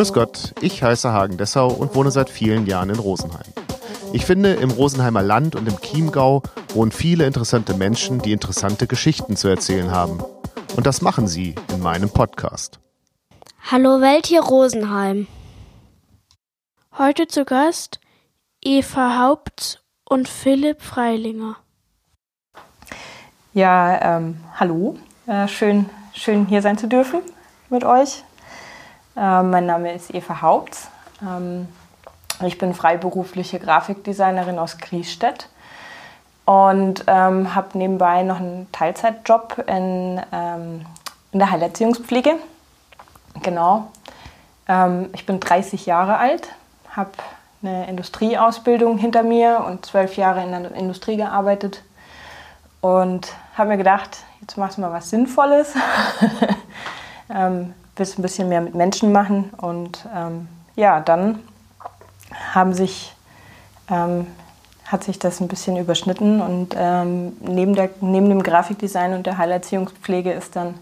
Grüß Gott, ich heiße Hagen Dessau und wohne seit vielen Jahren in Rosenheim. Ich finde, im Rosenheimer Land und im Chiemgau wohnen viele interessante Menschen, die interessante Geschichten zu erzählen haben. Und das machen sie in meinem Podcast. Hallo Welt hier Rosenheim. Heute zu Gast Eva Haupt und Philipp Freilinger. Ja, ähm, hallo. Äh, schön, schön hier sein zu dürfen mit euch. Äh, mein Name ist Eva Haupt. Ähm, ich bin freiberufliche Grafikdesignerin aus Griesstedt und ähm, habe nebenbei noch einen Teilzeitjob in, ähm, in der Heilerziehungspflege. Genau. Ähm, ich bin 30 Jahre alt, habe eine Industrieausbildung hinter mir und zwölf Jahre in der Industrie gearbeitet und habe mir gedacht, jetzt machst du mal was Sinnvolles. ähm, willst ein bisschen mehr mit Menschen machen und ähm, ja, dann haben sich, ähm, hat sich das ein bisschen überschnitten und ähm, neben, der, neben dem Grafikdesign und der Heilerziehungspflege ist dann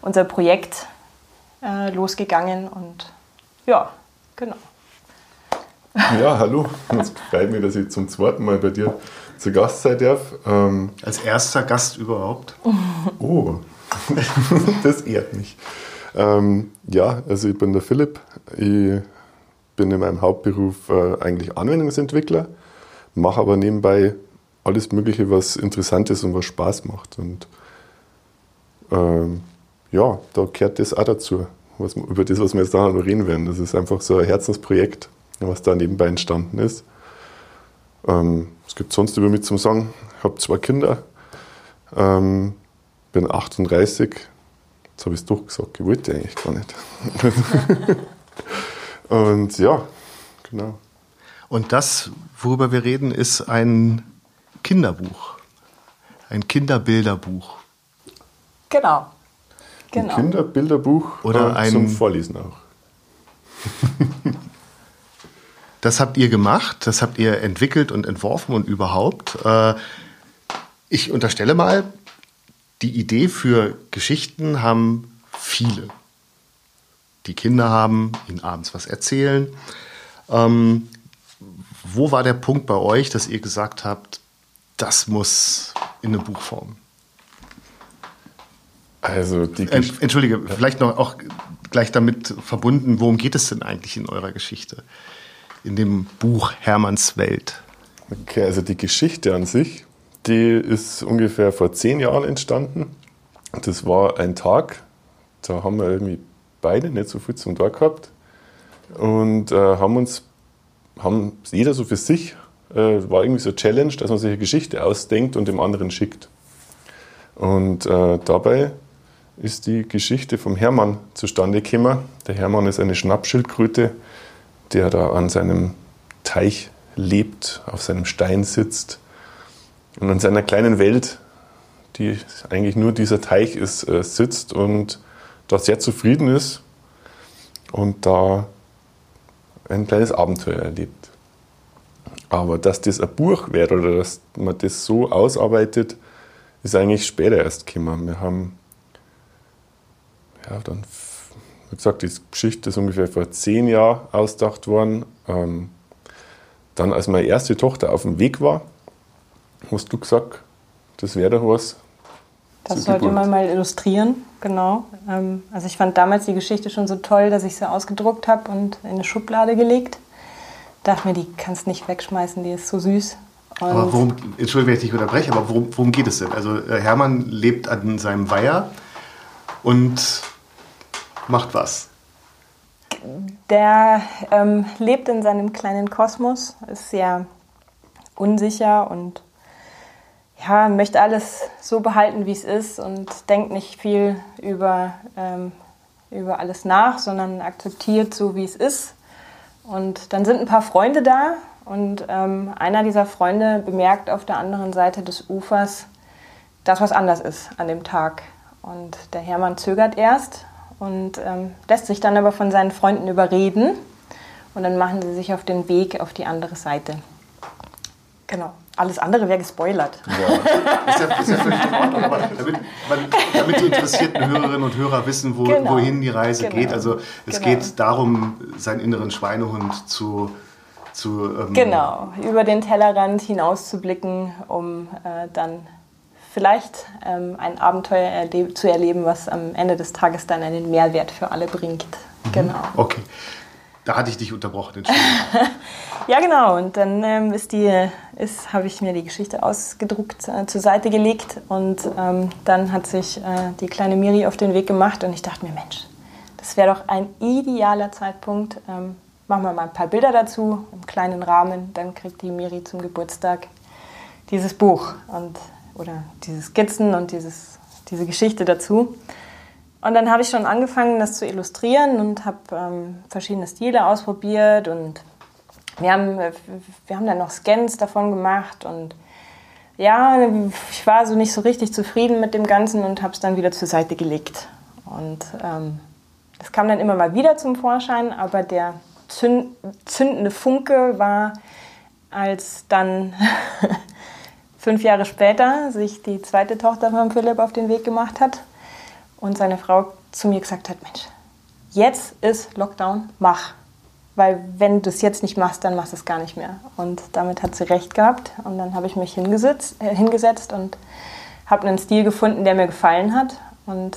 unser Projekt äh, losgegangen und ja, genau. Ja, hallo. Es freut mich, dass ich zum zweiten Mal bei dir zu Gast sein darf. Ähm, Als erster Gast überhaupt. Oh, das ehrt mich. Ähm, ja, also ich bin der Philipp. Ich bin in meinem Hauptberuf äh, eigentlich Anwendungsentwickler, mache aber nebenbei alles Mögliche, was interessant ist und was Spaß macht. Und ähm, ja, da gehört das auch dazu, was, über das, was wir jetzt da noch reden werden. Das ist einfach so ein Herzensprojekt, was da nebenbei entstanden ist. Ähm, es gibt sonst über mich zum Sagen, ich habe zwei Kinder, ähm, bin 38, jetzt habe ich es doch gesagt, ich wollte eigentlich gar nicht. Und ja, genau. Und das, worüber wir reden, ist ein Kinderbuch. Ein Kinderbilderbuch. Genau. genau. Ein Kinderbilderbuch oder ein zum Vorlesen auch. das habt ihr gemacht, das habt ihr entwickelt und entworfen und überhaupt. Äh, ich unterstelle mal, die Idee für Geschichten haben viele die Kinder haben, ihnen abends was erzählen. Ähm, wo war der Punkt bei euch, dass ihr gesagt habt, das muss in eine Buchform? Also die äh, Entschuldige, vielleicht noch auch gleich damit verbunden, worum geht es denn eigentlich in eurer Geschichte? In dem Buch Hermanns Welt. Okay, also die Geschichte an sich, die ist ungefähr vor zehn Jahren entstanden. Das war ein Tag, da haben wir irgendwie beide nicht so viel zum Tag gehabt und äh, haben uns, haben jeder so für sich, äh, war irgendwie so eine Challenge, dass man sich eine Geschichte ausdenkt und dem anderen schickt. Und äh, dabei ist die Geschichte vom Hermann zustande gekommen. Der Hermann ist eine Schnappschildkröte, der da an seinem Teich lebt, auf seinem Stein sitzt und in seiner kleinen Welt, die eigentlich nur dieser Teich ist, äh, sitzt und da sehr zufrieden ist und da ein kleines Abenteuer erlebt. Aber dass das ein Buch wird oder dass man das so ausarbeitet, ist eigentlich später erst gekommen. Wir haben, ja, dann, wie gesagt, die Geschichte ist ungefähr vor zehn Jahren ausgedacht worden. Ähm, dann, als meine erste Tochter auf dem Weg war, hast du gesagt, das wäre doch was, das sollte man mal illustrieren, genau. Ähm, also ich fand damals die Geschichte schon so toll, dass ich sie ausgedruckt habe und in eine Schublade gelegt. Dachte mir, die kannst nicht wegschmeißen, die ist so süß. Und aber worum, Entschuldigung, wenn ich dich unterbreche, aber worum, worum geht es denn? Also äh, Hermann lebt an seinem Weiher und macht was? Der ähm, lebt in seinem kleinen Kosmos, ist sehr unsicher und ja, möchte alles so behalten, wie es ist und denkt nicht viel über, ähm, über alles nach, sondern akzeptiert so, wie es ist. Und dann sind ein paar Freunde da und ähm, einer dieser Freunde bemerkt auf der anderen Seite des Ufers, dass was anders ist an dem Tag. Und der Hermann zögert erst und ähm, lässt sich dann aber von seinen Freunden überreden. Und dann machen sie sich auf den Weg auf die andere Seite. Genau. Alles andere wäre gespoilert. Ja, ist ja, ist ja völlig in Ordnung, aber damit, damit die interessierten Hörerinnen und Hörer wissen, wo, Genau. wohin die Reise Genau. geht. Also es Genau. geht darum, seinen inneren Schweinehund zu, zu ähm, Genau, über den Tellerrand hinauszublicken, um äh, dann vielleicht ähm, ein Abenteuer erleb zu erleben, was am Ende des Tages dann einen Mehrwert für alle bringt. Genau. Okay, da hatte ich dich unterbrochen. Entschuldigung. Ja, genau. Und dann ähm, ist ist, habe ich mir die Geschichte ausgedruckt äh, zur Seite gelegt und ähm, dann hat sich äh, die kleine Miri auf den Weg gemacht und ich dachte mir, Mensch, das wäre doch ein idealer Zeitpunkt. Ähm, machen wir mal ein paar Bilder dazu im kleinen Rahmen. Dann kriegt die Miri zum Geburtstag dieses Buch und oder diese Skizzen und dieses, diese Geschichte dazu. Und dann habe ich schon angefangen, das zu illustrieren und habe ähm, verschiedene Stile ausprobiert und wir haben, äh, wir haben dann noch Scans davon gemacht und ja, ich war so nicht so richtig zufrieden mit dem Ganzen und habe es dann wieder zur Seite gelegt. Und ähm, das kam dann immer mal wieder zum Vorschein, aber der zünd, zündende Funke war, als dann fünf Jahre später sich die zweite Tochter von Philipp auf den Weg gemacht hat und seine Frau zu mir gesagt hat, Mensch, jetzt ist Lockdown, mach. Weil wenn du es jetzt nicht machst, dann machst du es gar nicht mehr. Und damit hat sie recht gehabt. Und dann habe ich mich hingesetzt, äh, hingesetzt und habe einen Stil gefunden, der mir gefallen hat. Und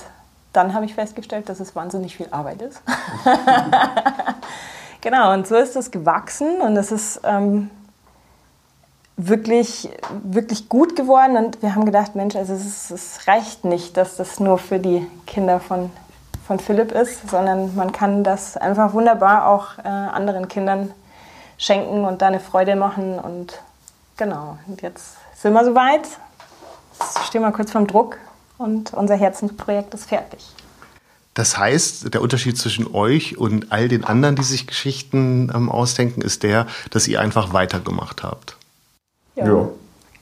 dann habe ich festgestellt, dass es wahnsinnig viel Arbeit ist. genau, und so ist es gewachsen und es ist ähm, wirklich, wirklich gut geworden. Und wir haben gedacht, Mensch, also es, es reicht nicht, dass das nur für die Kinder von, von Philipp ist, sondern man kann das einfach wunderbar auch äh, anderen Kindern schenken und da eine Freude machen. Und genau, und jetzt sind wir soweit. Jetzt stehen wir kurz vorm Druck und unser Herzensprojekt ist fertig. Das heißt, der Unterschied zwischen euch und all den anderen, die sich Geschichten ähm, ausdenken, ist der, dass ihr einfach weitergemacht habt. Ja,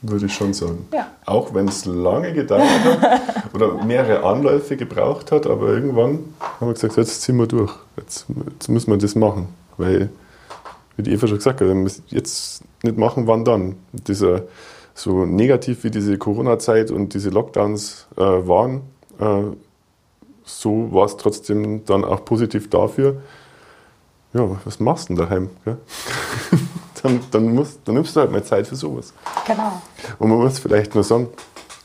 würde ich schon sagen. Ja. Auch wenn es lange gedauert hat oder mehrere Anläufe gebraucht hat, aber irgendwann haben wir gesagt, jetzt ziehen wir durch. Jetzt, jetzt müssen wir das machen. Weil, wie die Eva schon gesagt hat, jetzt nicht machen, wann dann? Dieser, so negativ wie diese Corona-Zeit und diese Lockdowns äh, waren, äh, so war es trotzdem dann auch positiv dafür. Ja, was machst du denn daheim? Dann, dann, musst, dann nimmst du halt mal Zeit für sowas. Genau. Und man muss vielleicht nur sagen,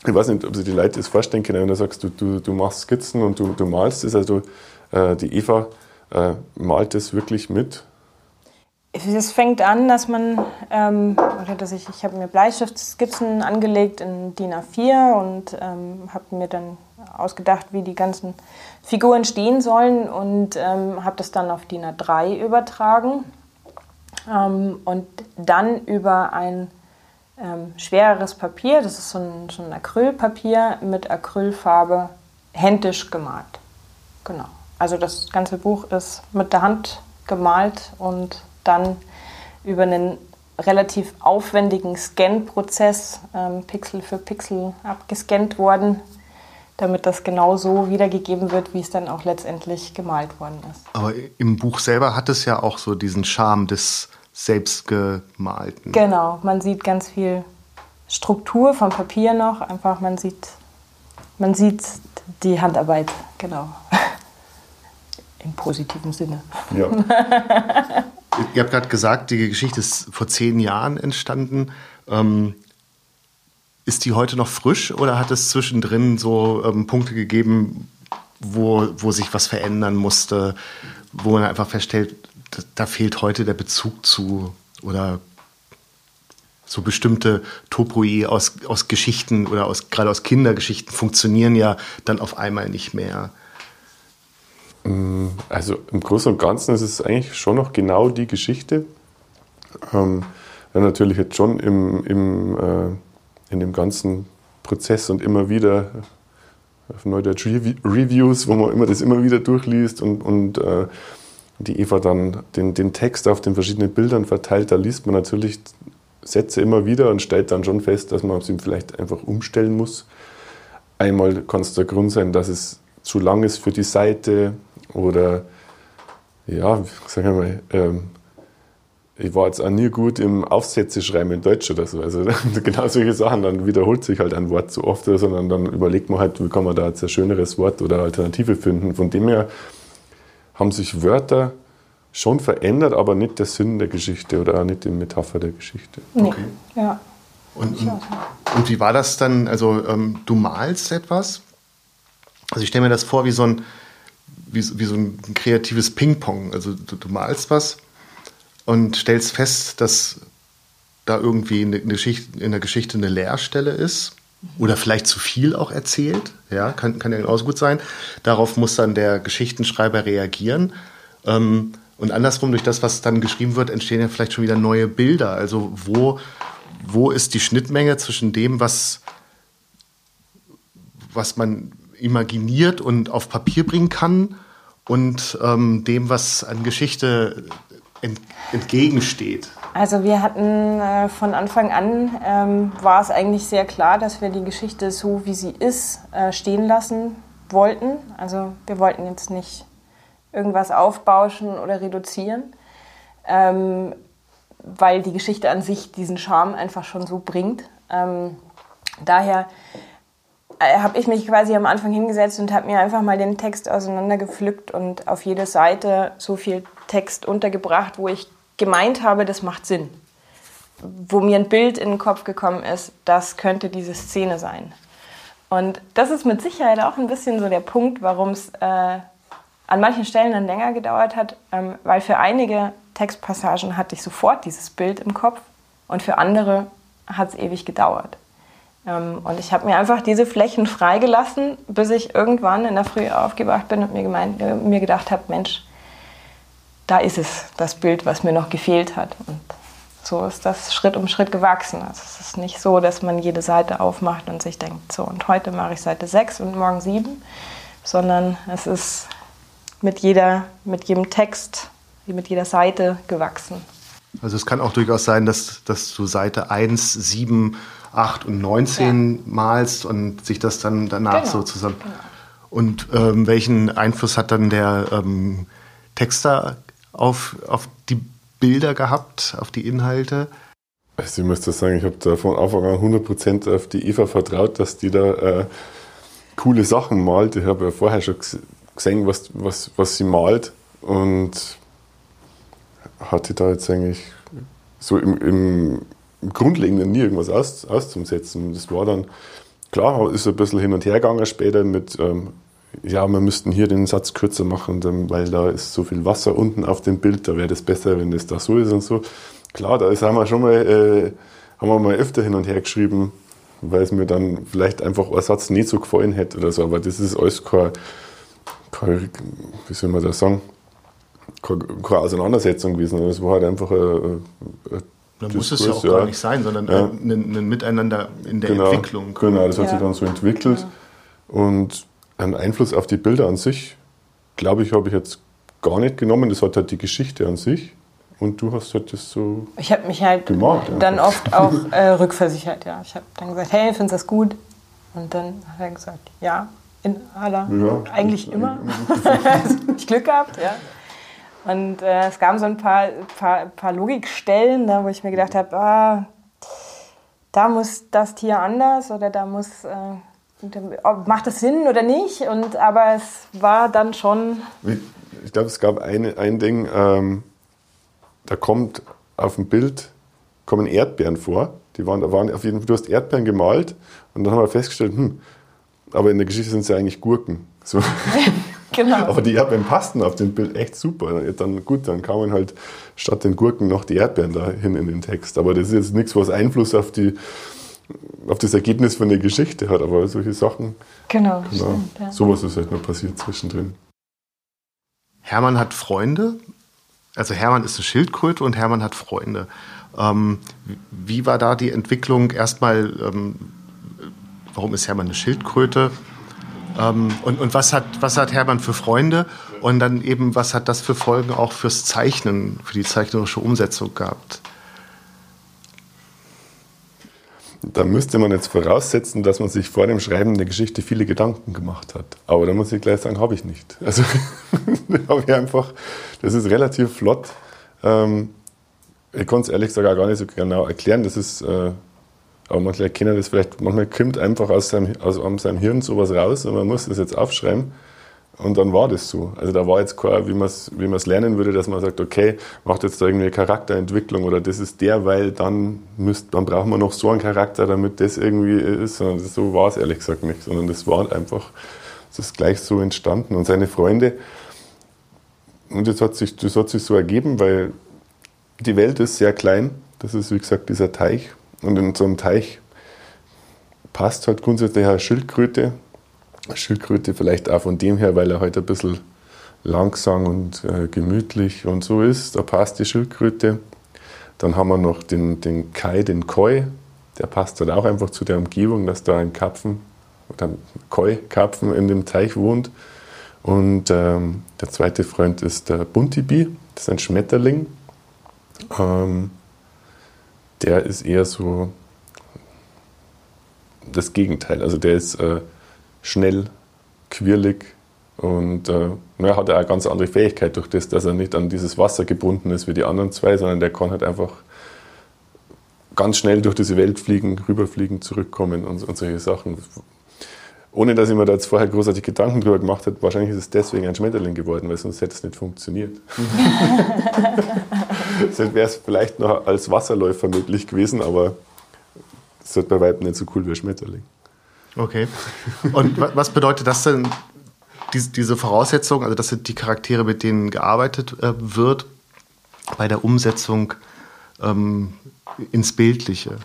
ich weiß nicht, ob sich die Leute das vorstellen können, wenn du sagst, du, du, du machst Skizzen und du, du malst es. Also äh, die Eva äh, malt es wirklich mit. Es fängt an, dass man, ähm, oder dass ich, ich habe mir Bleistiftskizzen angelegt in DIN A4 und ähm, habe mir dann ausgedacht, wie die ganzen Figuren stehen sollen und ähm, habe das dann auf DIN A3 übertragen ähm, und dann über ein ähm, schwereres Papier, das ist so ein, so ein Acrylpapier mit Acrylfarbe händisch gemalt. Genau. Also das ganze Buch ist mit der Hand gemalt und dann über einen relativ aufwendigen Scan-Prozess ähm, Pixel für Pixel abgescannt worden, damit das genau so wiedergegeben wird, wie es dann auch letztendlich gemalt worden ist. Aber im Buch selber hat es ja auch so diesen Charme des Selbstgemalten. Genau, man sieht ganz viel Struktur vom Papier noch, einfach man sieht, man sieht die Handarbeit, genau. Im positiven Sinne. Ja. Ihr habt gerade gesagt, die Geschichte ist vor zehn Jahren entstanden. Ähm, ist die heute noch frisch oder hat es zwischendrin so ähm, Punkte gegeben, wo, wo sich was verändern musste, wo man einfach feststellt, da, da fehlt heute der Bezug zu oder so bestimmte Topoi aus, aus Geschichten oder aus, gerade aus Kindergeschichten funktionieren ja dann auf einmal nicht mehr. Also im Großen und Ganzen ist es eigentlich schon noch genau die Geschichte. Ähm, ja, natürlich jetzt schon im, im, äh, in dem ganzen Prozess und immer wieder auf Neudeutsch Rev Reviews, wo man immer das immer wieder durchliest und, und äh, die Eva dann den, den Text auf den verschiedenen Bildern verteilt, da liest man natürlich Sätze immer wieder und stellt dann schon fest, dass man sie vielleicht einfach umstellen muss. Einmal kann es der Grund sein, dass es zu lang ist für die Seite oder ja, sagen wir mal, ähm, ich war jetzt auch nie gut im Aufsätze schreiben in Deutsch oder so. Also genau solche Sachen, dann wiederholt sich halt ein Wort so oft, sondern dann überlegt man halt, wie kann man da jetzt ein schöneres Wort oder Alternative finden. Von dem her haben sich Wörter schon verändert, aber nicht der Sinn der Geschichte oder auch nicht die Metapher der Geschichte. Nee. Okay. Ja. Und, und, und, wie war das dann? Also ähm, du malst etwas? Also ich stelle mir das vor wie so ein, wie, wie so ein kreatives Ping-Pong. Also du, du malst was und stellst fest, dass da irgendwie eine Geschichte, in der Geschichte eine Leerstelle ist oder vielleicht zu viel auch erzählt. Ja, kann, kann ja genauso gut sein. Darauf muss dann der Geschichtenschreiber reagieren. Ähm, und andersrum, durch das, was dann geschrieben wird, entstehen ja vielleicht schon wieder neue Bilder. Also wo, wo ist die Schnittmenge zwischen dem, was, was man imaginiert und auf Papier bringen kann und ähm, dem, was an Geschichte ent entgegensteht? Also wir hatten äh, von Anfang an, ähm, war es eigentlich sehr klar, dass wir die Geschichte so, wie sie ist, äh, stehen lassen wollten. Also wir wollten jetzt nicht irgendwas aufbauschen oder reduzieren, ähm, weil die Geschichte an sich diesen Charme einfach schon so bringt. Ähm, daher äh, habe ich mich quasi am Anfang hingesetzt und habe mir einfach mal den Text auseinandergepflückt und auf jede Seite so viel Text untergebracht, wo ich gemeint habe, das macht Sinn. Wo mir ein Bild in den Kopf gekommen ist, das könnte diese Szene sein. Und das ist mit Sicherheit auch ein bisschen so der Punkt, warum es äh, an manchen Stellen dann länger gedauert hat, ähm, weil für einige Textpassagen hatte ich sofort dieses Bild im Kopf und für andere hat es ewig gedauert. Ähm, und ich habe mir einfach diese Flächen freigelassen, bis ich irgendwann in der Früh aufgewacht bin und mir, gemeint, äh, mir gedacht habe, Mensch, da ist es, das Bild, was mir noch gefehlt hat. Und so ist das Schritt um Schritt gewachsen. Also es ist nicht so, dass man jede Seite aufmacht und sich denkt, so und heute mache ich Seite 6 und morgen 7, sondern es ist mit, jeder, mit jedem Text, mit jeder Seite gewachsen. Also es kann auch durchaus sein, dass, dass du Seite 1, 7 8 und 19 ja. malst und sich das dann danach genau. so zusammen. Genau. Und ähm, welchen Einfluss hat dann der ähm, Texter auf, auf die Bilder gehabt, auf die Inhalte? Also ich müsste sagen, ich habe da von Anfang an 100% auf die Eva vertraut, dass die da äh, coole Sachen malt. Ich habe ja vorher schon gesehen, was, was, was sie malt und hatte da jetzt eigentlich so im, im Grundlegenden nie irgendwas aus, auszusetzen. Das war dann, klar, ist ein bisschen hin und her gegangen später mit, ähm, ja, wir müssten hier den Satz kürzer machen, weil da ist so viel Wasser unten auf dem Bild, da wäre das besser, wenn das da so ist und so. Klar, da ist, haben wir schon mal, äh, haben wir mal öfter hin und her geschrieben, weil es mir dann vielleicht einfach ein Satz nicht so gefallen hätte oder so, aber das ist alles kein, kein wie soll man das sagen, keine, keine Auseinandersetzung gewesen. Es war halt einfach ein, ein dann muss es ja auch ja. gar nicht sein, sondern ja. ein, ein, Miteinander in der genau, Entwicklung. Genau, das hat sich dann so entwickelt. Und einen Einfluss auf die Bilder an sich, glaube ich, habe ich jetzt gar nicht genommen. Das hat halt die Geschichte an sich. Und du hast halt das so. Ich habe mich halt gemacht, dann oft auch äh, rückversichert, ja. Ich habe dann gesagt, hey, findest du das gut? Und dann hat er gesagt, ja, in aller, ja, eigentlich immer. immer. ich Glück gehabt, ja. Und äh, es gab so ein paar, paar, paar Logikstellen, da, wo ich mir gedacht habe, ah, da muss das Tier anders oder da muss, äh, macht das Sinn oder nicht? Und, aber es war dann schon. Ich glaube, es gab ein, ein Ding, ähm, da kommt auf dem Bild kommen Erdbeeren vor. Die waren, da waren auf jeden Fall, du hast Erdbeeren gemalt und dann haben wir festgestellt, hm, aber in der Geschichte sind es ja eigentlich Gurken. So. Genau. Aber die Erdbeeren passten auf dem Bild echt super. Dann gut, dann kamen halt statt den Gurken noch die Erdbeeren dahin in den Text. Aber das ist jetzt nichts, was Einfluss auf die auf das Ergebnis von der Geschichte hat, aber solche Sachen. Genau, genau stimmt, ja. Sowas ist halt nur passiert zwischendrin. Hermann hat Freunde. Also Hermann ist eine Schildkröte und Hermann hat Freunde. Ähm, wie war da die Entwicklung? Erstmal, ähm, warum ist Hermann eine Schildkröte? Ähm, und und was, hat, was hat Hermann für Freunde? Und dann eben, was hat das für Folgen auch fürs Zeichnen, für die zeichnerische Umsetzung gehabt? Da müsste man jetzt voraussetzen, dass man sich vor dem Schreiben der Geschichte viele Gedanken gemacht hat. Aber da muss ich gleich sagen, habe ich nicht. Also habe ich einfach, das ist relativ flott. Ähm, ich kann es ehrlich gesagt auch gar nicht so genau erklären. Das ist, äh, aber manche kennen das vielleicht, manchmal kommt einfach aus seinem, aus, aus seinem Hirn sowas raus und man muss das jetzt aufschreiben. Und dann war das so. Also da war jetzt kein, wie man es wie lernen würde, dass man sagt, okay, macht jetzt da irgendwie eine Charakterentwicklung oder das ist der, weil dann müsst, dann brauchen wir noch so einen Charakter, damit das irgendwie ist. Sondern so war es ehrlich gesagt nicht, sondern das war einfach, das ist gleich so entstanden. Und seine Freunde, und das hat sich, das hat sich so ergeben, weil die Welt ist sehr klein. Das ist wie gesagt dieser Teich. Und in so einem Teich passt halt grundsätzlich eine Schildkröte, Schildkröte vielleicht auch von dem her, weil er heute halt ein bisschen langsam und äh, gemütlich und so ist. Da passt die Schildkröte. Dann haben wir noch den, den Kai, den Koi. Der passt halt auch einfach zu der Umgebung, dass da ein Karpfen oder ein Koi-Karpfen in dem Teich wohnt. Und ähm, der zweite Freund ist der Buntibi. Das ist ein Schmetterling. Ähm, der ist eher so das Gegenteil. Also der ist äh, schnell, quirlig und äh, er hat eine ganz andere Fähigkeit durch das, dass er nicht an dieses Wasser gebunden ist wie die anderen zwei, sondern der kann halt einfach ganz schnell durch diese Welt fliegen, rüberfliegen, zurückkommen und, und solche Sachen. Ohne dass ich mir da jetzt vorher großartig Gedanken drüber gemacht habe, wahrscheinlich ist es deswegen ein Schmetterling geworden, weil sonst hätte es nicht funktioniert. sonst wäre es vielleicht noch als Wasserläufer möglich gewesen, aber es wird bei weitem nicht so cool wie ein Schmetterling. Okay. Und was bedeutet das denn, diese Voraussetzung, also das sind die Charaktere, mit denen gearbeitet äh, wird, bei der Umsetzung ähm, ins Bildliche?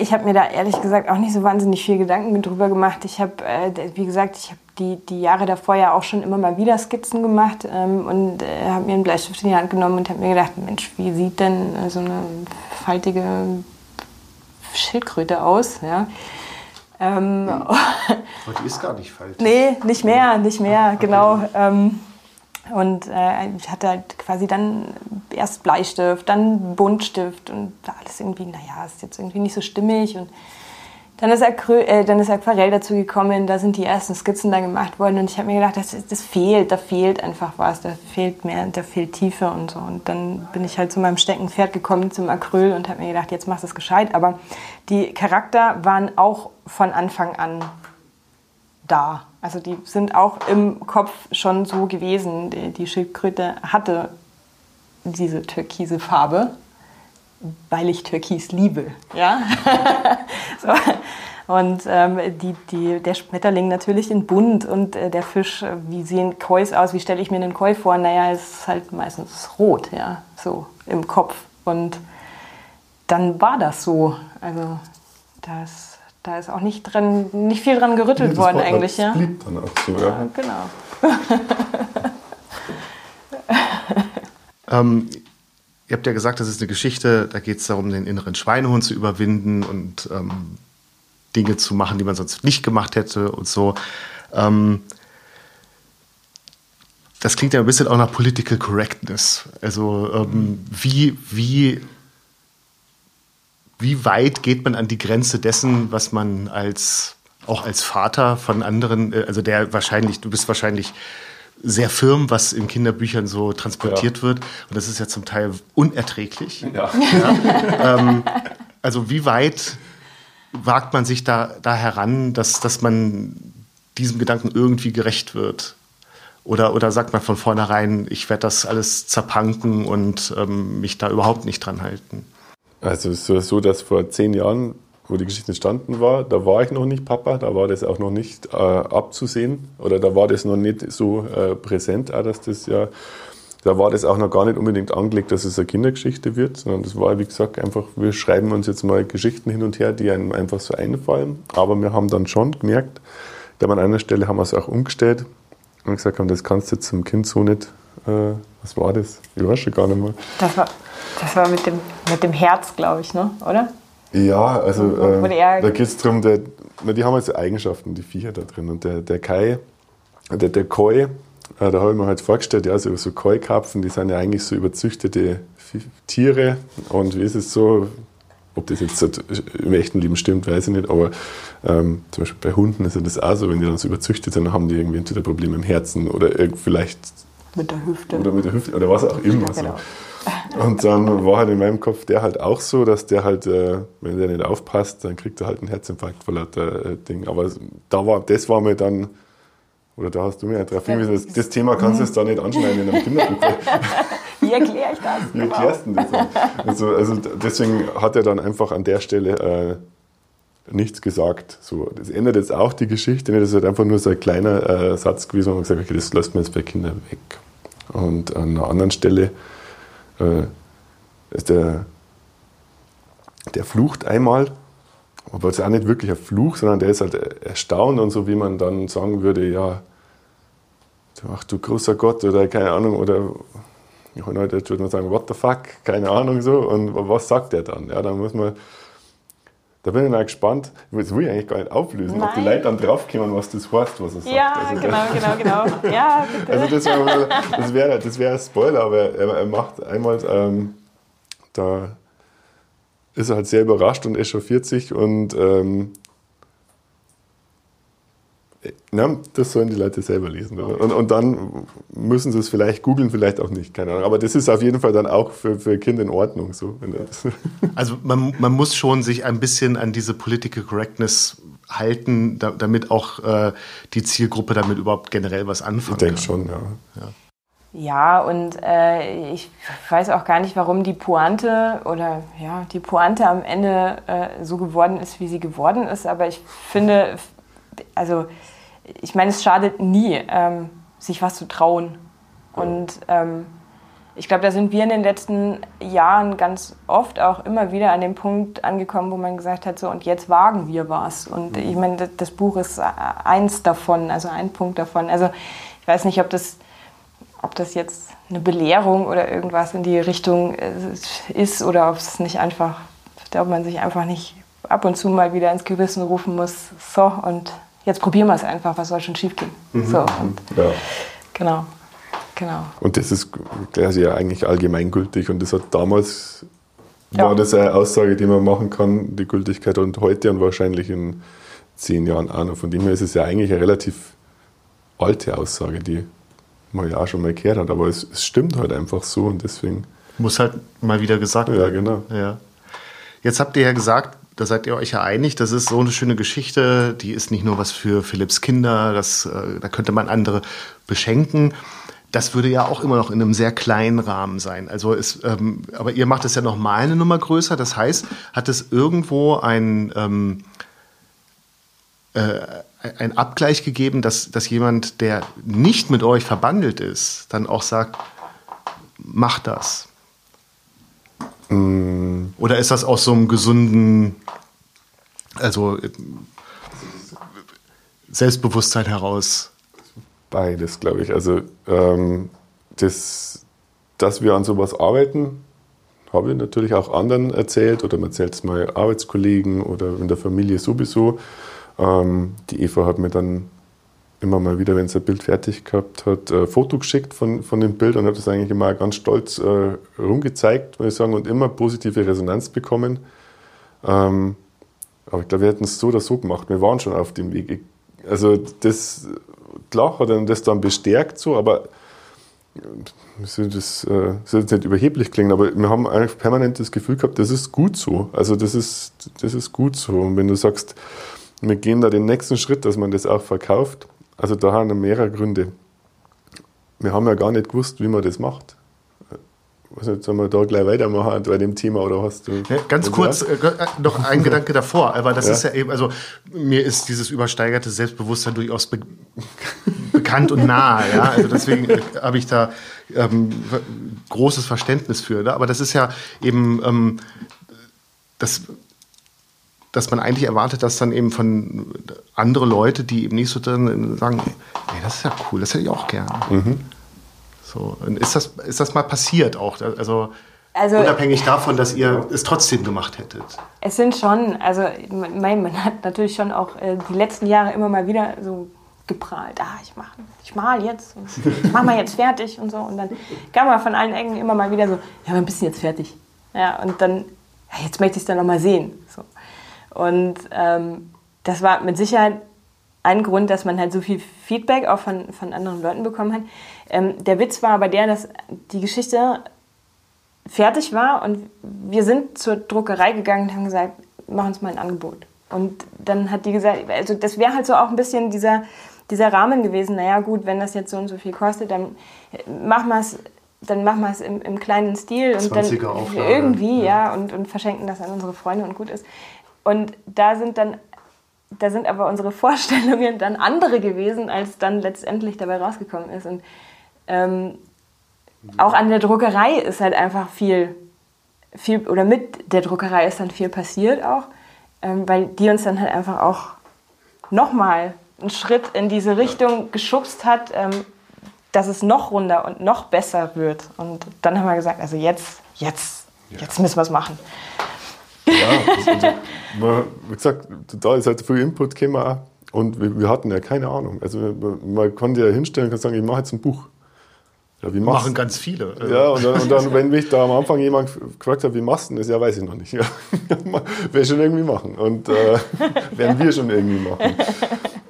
Ich habe mir da ehrlich gesagt auch nicht so wahnsinnig viel Gedanken drüber gemacht. Ich habe, äh, wie gesagt, ich habe die, die Jahre davor ja auch schon immer mal wieder Skizzen gemacht ähm, und äh, habe mir einen Bleistift in die Hand genommen und habe mir gedacht, Mensch, wie sieht denn so eine faltige Schildkröte aus? Ja? Ähm, Aber die ist gar nicht falsch. Nee, nicht mehr, nicht mehr, genau. Ähm, und äh, ich hatte halt quasi dann erst Bleistift, dann Buntstift und alles irgendwie, naja, ist jetzt irgendwie nicht so stimmig. Und dann ist, Acry äh, dann ist Aquarell dazu gekommen, da sind die ersten Skizzen dann gemacht worden und ich habe mir gedacht, das, das fehlt, da fehlt einfach was, da fehlt mehr, da fehlt Tiefe und so. Und dann bin ich halt zu meinem Steckenpferd gekommen, zum Acryl und habe mir gedacht, jetzt machst du es gescheit. Aber die Charakter waren auch von Anfang an da. Also die sind auch im Kopf schon so gewesen. Die, die Schildkröte hatte diese türkise Farbe weil ich Türkis liebe. Ja? so. Und ähm, die, die, der Schmetterling natürlich in bunt und äh, der Fisch, äh, wie sehen Kois aus? Wie stelle ich mir einen Koi vor? Naja, es ist halt meistens rot, ja, so im Kopf. Und dann war das so. Also das, da ist auch nicht, dran, nicht viel dran gerüttelt ja, worden eigentlich. Ja? blieb dann auch so, ja. ja genau. ähm, Ihr habt ja gesagt, das ist eine Geschichte, da geht es darum, den inneren Schweinehund zu überwinden und ähm, Dinge zu machen, die man sonst nicht gemacht hätte und so. Ähm, das klingt ja ein bisschen auch nach Political Correctness. Also ähm, wie, wie, wie weit geht man an die Grenze dessen, was man als auch als Vater von anderen, äh, also der wahrscheinlich, du bist wahrscheinlich sehr firm, was in Kinderbüchern so transportiert ja. wird. Und das ist ja zum Teil unerträglich. Ja. ja. Ähm, also wie weit wagt man sich da, da heran, dass, dass man diesem Gedanken irgendwie gerecht wird? Oder, oder sagt man von vornherein, ich werde das alles zerpanken und ähm, mich da überhaupt nicht dran halten? Also es ist so, dass vor zehn Jahren wo die Geschichte entstanden war, da war ich noch nicht Papa, da war das auch noch nicht äh, abzusehen oder da war das noch nicht so äh, präsent, auch, dass das ja, da war das auch noch gar nicht unbedingt angelegt, dass es eine Kindergeschichte wird, sondern das war, wie gesagt, einfach, wir schreiben uns jetzt mal Geschichten hin und her, die einem einfach so einfallen. Aber wir haben dann schon gemerkt, da an einer Stelle haben wir es auch umgestellt und gesagt haben, das kannst du jetzt zum Kind so nicht, äh, was war das? Ich weiß schon gar nicht mehr. Das war, das war mit, dem, mit dem Herz, glaube ich, ne? oder? Ja, also äh, da geht es darum, der, die haben halt so Eigenschaften, die Viecher da drin. Und der, der Kai, der, der Koi, äh, da habe ich mir halt vorgestellt, ja, so, so Koi-Karpfen, die sind ja eigentlich so überzüchtete Tiere. Und wie ist es so, ob das jetzt im echten Leben stimmt, weiß ich nicht, aber ähm, zum Beispiel bei Hunden ist ja das auch so, wenn die dann so überzüchtet sind, dann haben die irgendwie entweder Probleme im Herzen oder vielleicht mit der Hüfte. Oder mit der Hüfte oder was auch immer. Ja, genau. Und dann war halt in meinem Kopf der halt auch so, dass der halt, äh, wenn der nicht aufpasst, dann kriegt er halt einen Herzinfarkt vor lauter äh, Ding. Aber da war, das war mir dann, oder da hast du mir darauf hingewiesen, das, das Thema kannst du jetzt da nicht anschneiden in einem Kinderbuch. Wie erkläre ich das? Wie erklärst du das? Also, also deswegen hat er dann einfach an der Stelle äh, nichts gesagt. So, das ändert jetzt auch die Geschichte. Das ist halt einfach nur so ein kleiner äh, Satz gewesen, wo man gesagt hat, okay, das lässt man jetzt bei Kindern weg. Und an einer anderen Stelle äh, der, der flucht einmal, aber es ist auch nicht wirklich ein Fluch, sondern der ist halt erstaunt und so, wie man dann sagen würde, ja, ach du großer Gott oder keine Ahnung, oder heute würde man sagen, what the fuck, keine Ahnung so, und was sagt der dann? Ja, dann muss man da bin ich mal gespannt. Das will ich eigentlich gar nicht auflösen, Nein. ob die Leute dann draufkommen, was das heißt, was er sagt. Ja, also genau, genau, genau. Ja, bitte. Also das wäre das wär, das wär ein Spoiler, aber er, macht einmal, ähm, da ist er halt sehr überrascht und echauffiert sich und ähm, na, das sollen die Leute selber lesen. Und, und dann müssen sie es vielleicht googeln, vielleicht auch nicht, keine Ahnung. Aber das ist auf jeden Fall dann auch für, für Kinder in Ordnung. So, also man, man muss schon sich ein bisschen an diese Political Correctness halten, da, damit auch äh, die Zielgruppe damit überhaupt generell was anfangen ich denke schon, ja. ja. Ja, und äh, ich weiß auch gar nicht, warum die Pointe oder ja, die Pointe am Ende äh, so geworden ist, wie sie geworden ist. Aber ich finde, also ich meine, es schadet nie, ähm, sich was zu trauen. Und ähm, ich glaube, da sind wir in den letzten Jahren ganz oft auch immer wieder an dem Punkt angekommen, wo man gesagt hat, so und jetzt wagen wir was. Und mhm. ich meine, das, Buch ist eins davon, also ein Punkt davon. Also ich weiß nicht, ob das, ob das jetzt eine Belehrung oder irgendwas in die Richtung äh, ist oder ob es nicht einfach, ob man sich einfach nicht ab und zu mal wieder ins Gewissen rufen muss, so und jetzt probieren wir es einfach, was soll schon schief gehen. Mhm. So, und, ja. Genau. Genau. Und das ist quasi ja eigentlich allgemeingültig und das hat damals ja. war das eine Aussage, die man machen kann, die Gültigkeit und heute und wahrscheinlich in zehn Jahren auch noch. Von dem her ist es ja eigentlich eine relativ alte Aussage, die man ja auch schon mal gehört hat, aber es, es stimmt halt einfach so und deswegen. Muss halt mal wieder gesagt werden. Ja, genau. Ja. Jetzt habt ihr ja gesagt, da seid ihr euch ja einig, das ist so eine schöne Geschichte, die ist nicht nur was für Philipps Kinder, das, äh, da könnte man andere beschenken. Das würde ja auch immer noch in einem sehr kleinen Rahmen sein. Also es, ähm, aber ihr macht es ja noch mal eine Nummer größer. Das heißt, hat es irgendwo ein ähm, äh, ein Abgleich gegeben, dass, dass jemand, der nicht mit euch verbandelt ist, dann auch sagt, mach das. Oder ist das aus so einem gesunden, also Selbstbewusstsein heraus? Beides, glaube ich. Also, ähm, das, dass wir an sowas arbeiten, habe ich natürlich auch anderen erzählt oder man erzählt es mal Arbeitskollegen oder in der Familie sowieso. Ähm, die Eva hat mir dann immer mal wieder, wenn sie ein Bild fertig gehabt hat, ein Foto geschickt von, von dem Bild und hat das eigentlich immer ganz stolz äh, rumgezeigt, würde ich sagen, und immer positive Resonanz bekommen. Ähm, aber ich glaube, wir hätten es so oder so gemacht. Wir waren schon auf dem Weg. Also das, klar hat er das dann bestärkt so, aber das, das äh, soll jetzt nicht überheblich klingen, aber wir haben eigentlich permanent das Gefühl gehabt, das ist gut so. Also das ist, das ist gut so. Und wenn du sagst, wir gehen da den nächsten Schritt, dass man das auch verkauft, also da haben wir mehrere Gründe. Wir haben ja gar nicht gewusst, wie man das macht. Was nicht, sollen wir da gleich weitermachen bei dem Thema oder hast du? Ja, ganz kurz äh, äh, noch ein Gedanke davor, aber das ja. ist ja eben, also mir ist dieses übersteigerte Selbstbewusstsein durchaus be bekannt und nah, ja. Also deswegen äh, habe ich da ähm, großes Verständnis für. Ne? Aber das ist ja eben ähm, das dass man eigentlich erwartet, dass dann eben von andere Leute, die eben nicht so drin sagen, ey, das ist ja cool, das hätte ich auch gern. Mhm. So, und ist das, ist das mal passiert auch? Also, also, unabhängig davon, dass ihr es trotzdem gemacht hättet? Es sind schon, also mein, man hat natürlich schon auch äh, die letzten Jahre immer mal wieder so geprahlt, ah, ich mache ich mal jetzt, ich mache mal jetzt fertig und so. Und dann kam man von allen Ecken immer mal wieder so, ja, ein bisschen jetzt fertig. Ja, und dann, ja, jetzt möchte ich es dann noch mal sehen. So. Und ähm, das war mit Sicherheit ein Grund, dass man halt so viel Feedback auch von, von anderen Leuten bekommen hat. Ähm, der Witz war aber der, dass die Geschichte fertig war und wir sind zur Druckerei gegangen und haben gesagt, mach uns mal ein Angebot. Und dann hat die gesagt, also das wäre halt so auch ein bisschen dieser, dieser Rahmen gewesen, naja gut, wenn das jetzt so und so viel kostet, dann machen wir es dann machen wir es im, im, kleinen Stil und dann Auflage. irgendwie, ja, ja und, und verschenken das an unsere Freunde und gut ist. Und da sind dann, da sind aber unsere Vorstellungen dann andere gewesen, als dann letztendlich dabei rausgekommen ist. Und ähm, auch an der Druckerei ist halt einfach viel, viel, oder mit der Druckerei ist dann viel passiert auch, ähm, weil die uns dann halt einfach auch nochmal einen Schritt in diese Richtung geschubst hat, ähm, dass es noch runder und noch besser wird. Und dann haben wir gesagt, also jetzt, jetzt, ja. jetzt müssen wir es machen. Ja, also, man, wie gesagt, da ist halt viel Input gekommen und wir, wir, hatten ja keine Ahnung. Also man, man konnte ja hinstellen und sagen, ich mache jetzt ein Buch. Ja, wie machen ganz viele. Ja, und dann, und dann, wenn mich da am Anfang jemand gefragt hat, wie machst du das? Ja, weiß ich noch nicht. Ja, werde schon irgendwie machen. Und äh, werden wir schon irgendwie machen.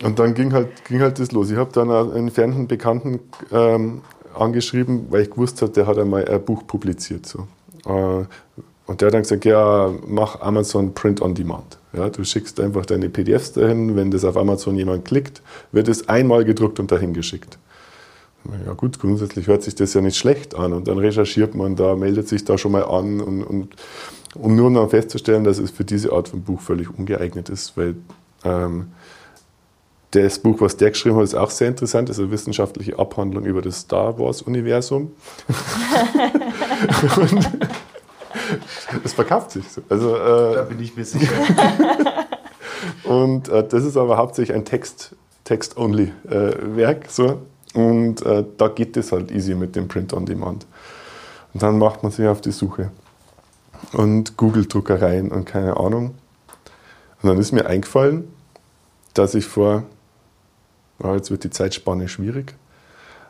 Und dann ging halt, ging halt das los. Ich habe dann einen entfernten Bekannten ähm, angeschrieben, weil ich gewusst habe, der hat einmal ein Buch publiziert. So. Äh, und der hat dann gesagt, ja, mach Amazon Print on Demand. Ja, du schickst einfach deine PDFs dahin, wenn das auf Amazon jemand klickt, wird es einmal gedruckt und dahin geschickt. Ja gut, grundsätzlich hört sich das ja nicht schlecht an und dann recherchiert man da, meldet sich da schon mal an und, und um nur dann festzustellen, dass es für diese Art von Buch völlig ungeeignet ist, weil ähm, das Buch, was der geschrieben hat, ist auch sehr interessant, das ist eine wissenschaftliche Abhandlung über das Star Wars-Universum. das verkauft sich. Also, äh, da bin ich mir sicher. und äh, das ist aber hauptsächlich ein Text, Text-Only-Werk. Äh, so. Und äh, da geht es halt easy mit dem Print on Demand. Und dann macht man sich auf die Suche und googelt Druckereien und keine Ahnung. Und dann ist mir eingefallen, dass ich vor, oh, jetzt wird die Zeitspanne schwierig,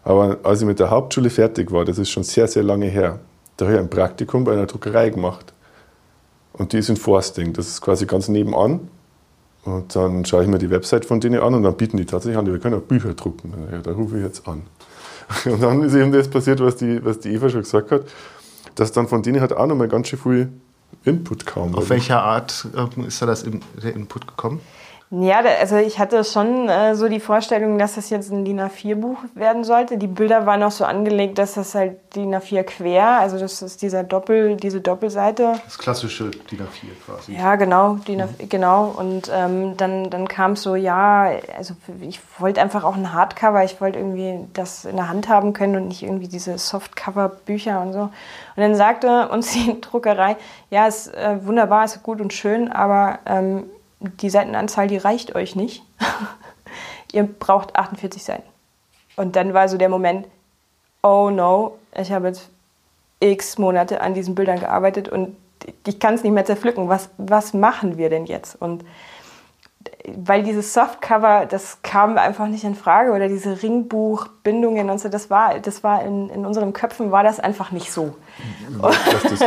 aber als ich mit der Hauptschule fertig war, das ist schon sehr, sehr lange her, da habe ich ein Praktikum bei einer Druckerei gemacht. Und die ist in Forsting, das ist quasi ganz nebenan. Und dann schaue ich mir die Website von denen an und dann bieten die tatsächlich an, wir können auch Bücher drucken. Ja, da rufe ich jetzt an. Und dann ist eben das passiert, was die, was die Eva schon gesagt hat, dass dann von denen halt auch nochmal ganz schön viel Input kam. Auf welcher Art ähm, ist da das, der Input gekommen? Ja, also ich hatte schon äh, so die Vorstellung, dass das jetzt ein DIN A4-Buch werden sollte. Die Bilder waren auch so angelegt, dass das halt DIN A4 quer, also das ist dieser Doppel, diese Doppelseite. Das klassische DIN A4 quasi. Ja, genau, DIN A4, mhm. genau. Und ähm, dann, dann kam es so, ja, also ich wollte einfach auch ein Hardcover, ich wollte irgendwie das in der Hand haben können und nicht irgendwie diese Softcover-Bücher und so. Und dann sagte uns die Druckerei, ja, ist äh, wunderbar, ist gut und schön, aber ähm, die Seitenanzahl, die reicht euch nicht. Ihr braucht 48 Seiten. Und dann war so der Moment, oh no, ich habe jetzt x Monate an diesen Bildern gearbeitet und ich kann es nicht mehr zerpflücken. Was, was machen wir denn jetzt? Und weil dieses Softcover, das kam einfach nicht in Frage oder diese Ringbuchbindungen und so, das war, das war in, in unseren Köpfen war das einfach nicht so. Das,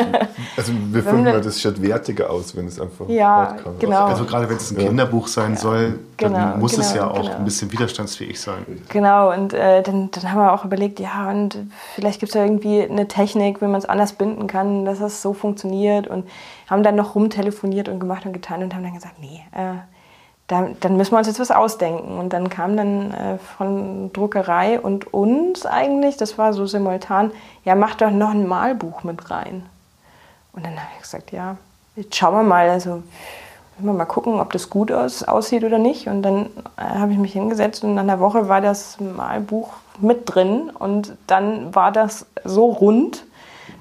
also wir finden das schaut wertiger aus, wenn es einfach ja, genau. Also gerade wenn es ein Kinderbuch sein ja. soll, dann genau, muss genau, es ja auch genau. ein bisschen widerstandsfähig sein. Genau, und äh, dann, dann haben wir auch überlegt, ja, und vielleicht gibt es ja irgendwie eine Technik, wie man es anders binden kann, dass das so funktioniert und haben dann noch rumtelefoniert und gemacht und getan und haben dann gesagt, nee, äh, da, dann müssen wir uns jetzt was ausdenken. Und dann kam dann äh, von Druckerei und uns eigentlich, das war so simultan, ja, mach doch noch ein Malbuch mit rein. Und dann habe ich gesagt, ja, jetzt schauen wir mal, also wir mal gucken, ob das gut aus, aussieht oder nicht. Und dann äh, habe ich mich hingesetzt und nach einer Woche war das Malbuch mit drin. Und dann war das so rund,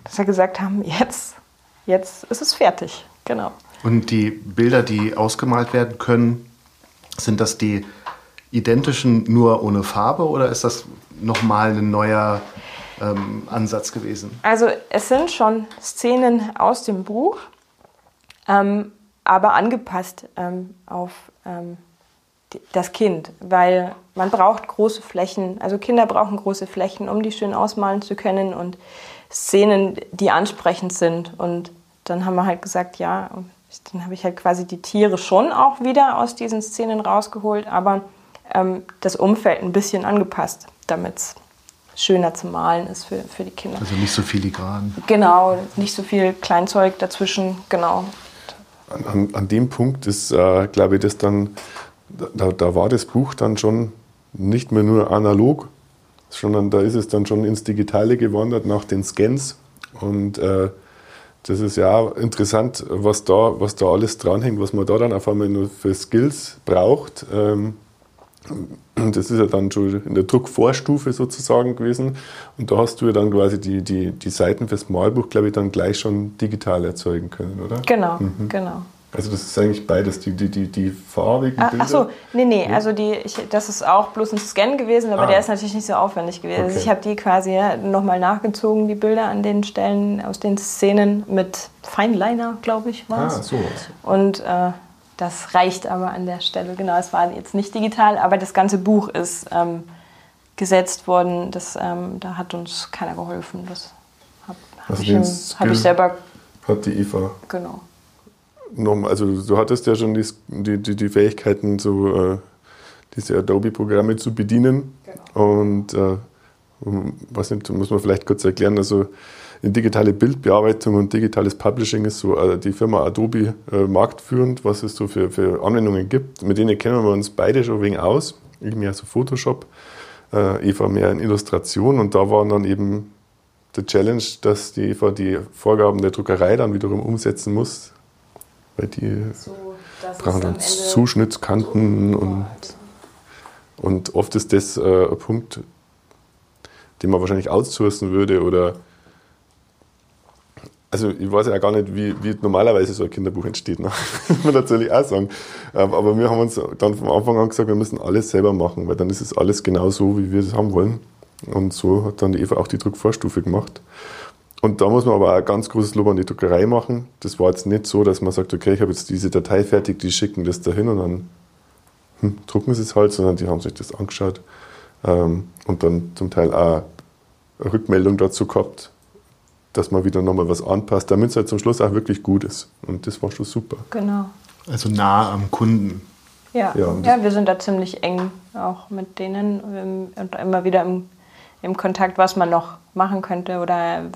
dass wir gesagt haben, jetzt, jetzt ist es fertig. Genau. Und die Bilder, die ausgemalt werden können, sind das die identischen nur ohne Farbe oder ist das nochmal ein neuer ähm, Ansatz gewesen? Also es sind schon Szenen aus dem Buch, ähm, aber angepasst ähm, auf ähm, das Kind, weil man braucht große Flächen, also Kinder brauchen große Flächen, um die schön ausmalen zu können und Szenen, die ansprechend sind. Und dann haben wir halt gesagt, ja, dann habe ich halt quasi die Tiere schon auch wieder aus diesen Szenen rausgeholt, aber ähm, das Umfeld ein bisschen angepasst, damit es schöner zu malen ist für, für die Kinder. Also nicht so filigran. Genau, nicht so viel Kleinzeug dazwischen, genau. An, an dem Punkt ist, äh, glaube ich, das dann, da, da war das Buch dann schon nicht mehr nur analog, sondern da ist es dann schon ins Digitale gewandert nach den Scans. Und äh, das ist ja interessant, was da, was da alles dranhängt, was man da dann auf einmal nur für Skills braucht. Ähm, das ist ja dann schon in der Druckvorstufe sozusagen gewesen. Und da hast du ja dann quasi die, die, die Seiten fürs Malbuch, glaube ich, dann gleich schon digital erzeugen können, oder? Genau, mhm. genau. Also das ist eigentlich beides, die, die, die, die farbigen ah, Bilder. Ach so, nee, nee, also die, ich, das ist auch bloß ein Scan gewesen, aber ah. der ist natürlich nicht so aufwendig gewesen. Okay. Also ich habe die quasi nochmal nachgezogen, die Bilder an den Stellen aus den Szenen mit Feinliner, glaube ich, war es. Ah, so. Und äh, das reicht aber an der Stelle. Genau, es war jetzt nicht digital, aber das ganze Buch ist ähm, gesetzt worden. Das, ähm, da hat uns keiner geholfen. Das habe hab also ich, hab ich selber. Hat die Eva. Genau also du hattest ja schon die, die, die Fähigkeiten, so äh, diese Adobe-Programme zu bedienen. Genau. Und äh, was nicht, muss man vielleicht kurz erklären, also in digitale Bildbearbeitung und digitales Publishing ist so äh, die Firma Adobe äh, marktführend, was es so für, für Anwendungen gibt. Mit denen kennen wir uns beide schon wegen aus. Ich mehr so Photoshop, äh, Eva mehr in Illustration und da waren dann eben der Challenge, dass die Eva die Vorgaben der Druckerei dann wiederum umsetzen muss, weil die so, brauchen dann Zuschnittskanten und, und oft ist das äh, ein Punkt, den man wahrscheinlich outsourcen würde oder also ich weiß ja gar nicht, wie, wie normalerweise so ein Kinderbuch entsteht, ne? muss man natürlich auch sagen. Ähm, aber wir haben uns dann von Anfang an gesagt, wir müssen alles selber machen, weil dann ist es alles genau so, wie wir es haben wollen. Und so hat dann die Eva auch die Druckvorstufe gemacht. Und da muss man aber auch ein ganz großes Lob an die Druckerei machen. Das war jetzt nicht so, dass man sagt, okay, ich habe jetzt diese Datei fertig, die schicken das dahin und dann hm, drucken sie es halt, sondern die haben sich das angeschaut ähm, und dann zum Teil auch eine Rückmeldung dazu gehabt, dass man wieder nochmal was anpasst, damit es halt zum Schluss auch wirklich gut ist. Und das war schon super. Genau. Also nah am Kunden. Ja, ja, ja wir sind da ziemlich eng auch mit denen und immer wieder im, im Kontakt, was man noch machen könnte oder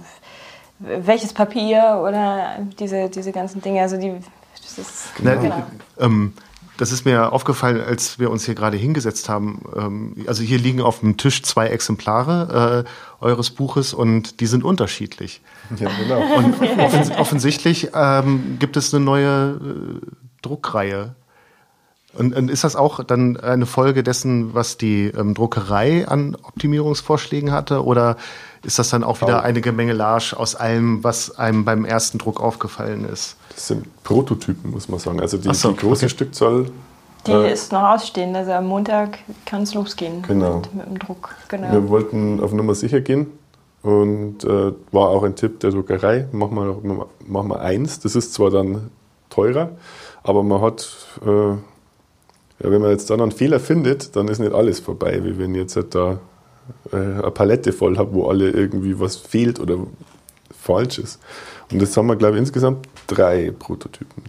welches Papier oder diese, diese ganzen Dinge. Also die, das ist, Na, genau. ähm, das ist mir aufgefallen, als wir uns hier gerade hingesetzt haben. Ähm, also hier liegen auf dem Tisch zwei Exemplare äh, eures Buches und die sind unterschiedlich. Ja, genau. Und offens offensichtlich ähm, gibt es eine neue äh, Druckreihe. Und, und, ist das auch dann eine Folge dessen, was die ähm, Druckerei an Optimierungsvorschlägen hatte? Oder ist das dann auch wieder eine Gemengelage aus allem, was einem beim ersten Druck aufgefallen ist? Das sind Prototypen, muss man sagen. Also die, so, die große okay. Stückzahl. Die äh, ist noch ausstehend. Also am Montag kann es losgehen genau. mit, mit, dem Druck. Genau. Wir wollten auf Nummer sicher gehen. Und äh, war auch ein Tipp der Druckerei, mach mal, mach mal eins. Das ist zwar dann teurer, aber man hat, äh, ja, wenn man jetzt dann einen Fehler findet, dann ist nicht alles vorbei, wie wenn jetzt halt da äh, eine Palette voll habe, wo alle irgendwie was fehlt oder falsch ist. Und das haben wir, glaube ich, insgesamt drei Prototypen.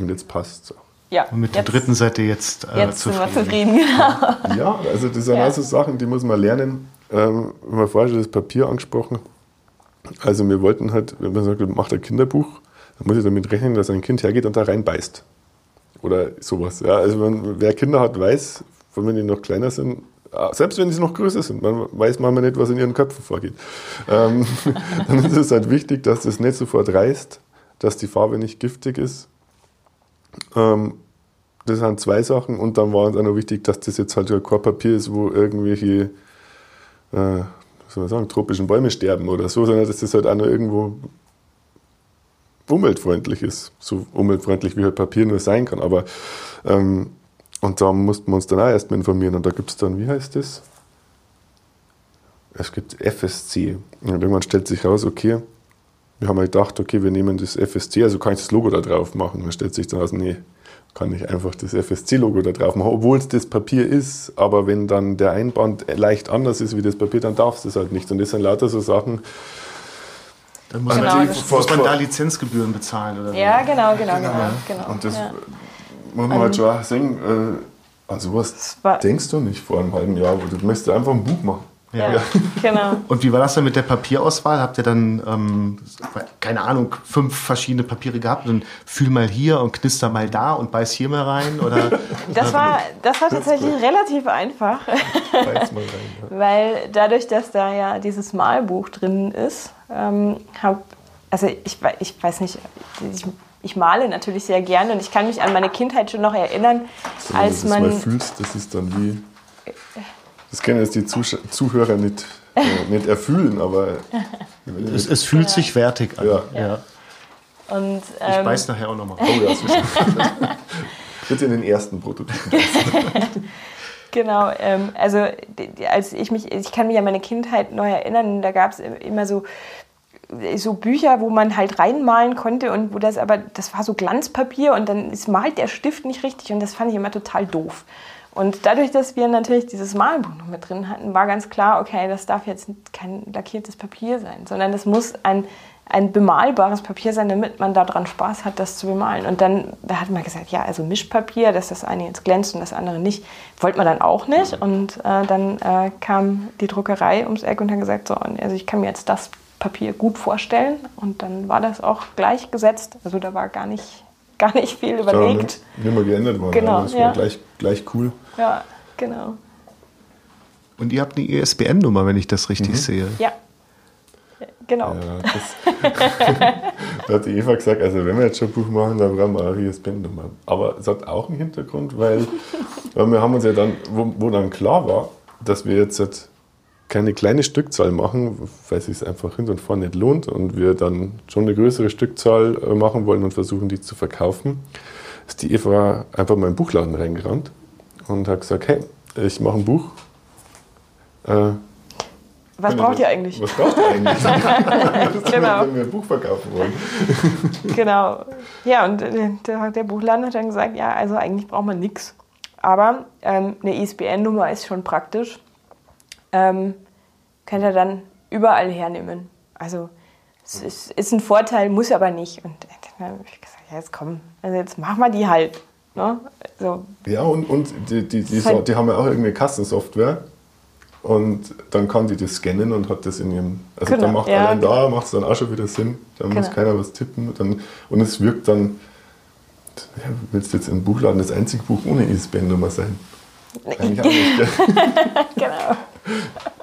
Und jetzt passt es auch. Ja, und mit jetzt, der dritten Seite jetzt, äh, jetzt zufrieden. Sind wir zufrieden, genau. Ja, also das sind ja. also Sachen, die muss man lernen. Ähm, wir haben vorher schon das Papier angesprochen. Also wir wollten halt, wenn man sagt, macht ein Kinderbuch, dann muss ich damit rechnen, dass ein Kind hergeht und da reinbeißt. Oder sowas. Ja, also wenn, wer Kinder hat, weiß, wenn die noch kleiner sind, Ah, selbst wenn sie noch größer sind, man weiß manchmal nicht, was in ihren Köpfen vorgeht. Ähm, dann ist es halt wichtig, dass das nicht sofort reißt, dass die Farbe nicht giftig ist. Ähm, das sind zwei Sachen. Und dann war uns auch noch wichtig, dass das jetzt halt kein Papier ist, wo irgendwelche, äh, soll man sagen, tropischen Bäume sterben oder so, sondern dass das halt auch noch irgendwo umweltfreundlich ist. So umweltfreundlich wie halt Papier nur sein kann. Aber ähm, und da mussten wir uns dann auch erstmal informieren. Und da gibt es dann, wie heißt das? Es gibt FSC. Und irgendwann stellt sich raus, okay, wir haben halt gedacht, okay, wir nehmen das FSC, also kann ich das Logo da drauf machen. Und dann stellt sich dann raus, nee, kann ich einfach das FSC-Logo da drauf machen, obwohl es das Papier ist. Aber wenn dann der Einband leicht anders ist wie das Papier, dann darf es das halt nicht. Und das sind lauter so Sachen, dann muss, genau, man, muss man da Lizenzgebühren bezahlen, oder? Ja, genau, genau, genau. genau. Und das ja muss man halt schon sagen, äh, an sowas denkst du nicht vor einem halben Jahr, wo du möchtest einfach ein Buch machen. Ja. Ja, genau. Und wie war das dann mit der Papierauswahl? Habt ihr dann, ähm, keine Ahnung, fünf verschiedene Papiere gehabt und fühl mal hier und knister mal da und beiß hier mal rein? Oder? Das war, das war tatsächlich relativ einfach, Beiß mal rein. Ja. weil dadurch, dass da ja dieses Malbuch drin ist, ähm, hab, also ich, ich weiß nicht, ich, ich male natürlich sehr gerne und ich kann mich an meine Kindheit schon noch erinnern, So, wenn als du das mal man fühlst, das ist dann wie. Das können jetzt die Zusch Zuhörer nicht, äh, nicht erfüllen, aber. Es, es fühlt sich wertig an. Ja. Ja. und Ich ähm, beiß nachher auch nochmal. Oh ja. Bitte in den ersten Prototypen. Genau, ähm, also als ich mich, ich kann mich an meine Kindheit neu erinnern, da gab es immer so, so Bücher, wo man halt reinmalen konnte und wo das aber, das war so Glanzpapier und dann ist, malt der Stift nicht richtig und das fand ich immer total doof. Und dadurch, dass wir natürlich dieses Malbuch noch mit drin hatten, war ganz klar, okay, das darf jetzt kein lackiertes Papier sein, sondern das muss ein, ein bemalbares Papier sein, damit man daran Spaß hat, das zu bemalen. Und dann da hat man gesagt, ja, also Mischpapier, dass das eine jetzt glänzt und das andere nicht, wollte man dann auch nicht. Und äh, dann äh, kam die Druckerei ums Eck und hat gesagt, so, also ich kann mir jetzt das Papier gut vorstellen. Und dann war das auch gleich gesetzt. Also da war gar nicht, gar nicht viel überlegt. nicht, nicht mal geändert worden. Genau, aber das war ja. gleich, gleich cool. Ja, genau. Und ihr habt eine ISBN-Nummer, wenn ich das richtig sehe. Ja. Genau. Ja, das, da hat die Eva gesagt, also wenn wir jetzt schon ein Buch machen, dann brauchen wir auch eine ISBN-Nummer. Aber es hat auch einen Hintergrund, weil, weil wir haben uns ja dann, wo, wo dann klar war, dass wir jetzt halt keine kleine Stückzahl machen, weil es sich einfach hinten und vorne nicht lohnt und wir dann schon eine größere Stückzahl äh, machen wollen und versuchen, die zu verkaufen, ist die Eva einfach mal im Buchladen reingerannt und hat gesagt, hey, ich mache ein Buch. Äh, Was braucht ihr eigentlich? Was braucht ihr eigentlich? das Genau. wenn wir ein Buch verkaufen wollen. Genau. Ja, und der, der Buchladen hat dann gesagt, ja, also eigentlich braucht man nichts. Aber ähm, eine ISBN-Nummer ist schon praktisch. Ähm, könnt ihr dann überall hernehmen. Also es ist, ist ein Vorteil, muss aber nicht. Und dann habe ich gesagt, ja, jetzt komm, also jetzt machen wir die halt. Ne? Also, Ja, und, und die, die, die, Fein. so, die haben ja auch irgendeine Kassensoftware. Und dann kann die das scannen und hat das in ihrem. Also Genau, dann macht ja, allein da macht es dann auch schon wieder Sinn. Da muss Genau. keiner was tippen. Dann, und es wirkt dann. Ja, willst du jetzt im Buchladen das einzige Buch ohne ISBN-Nummer sein? Eigentlich auch nicht, gell? genau.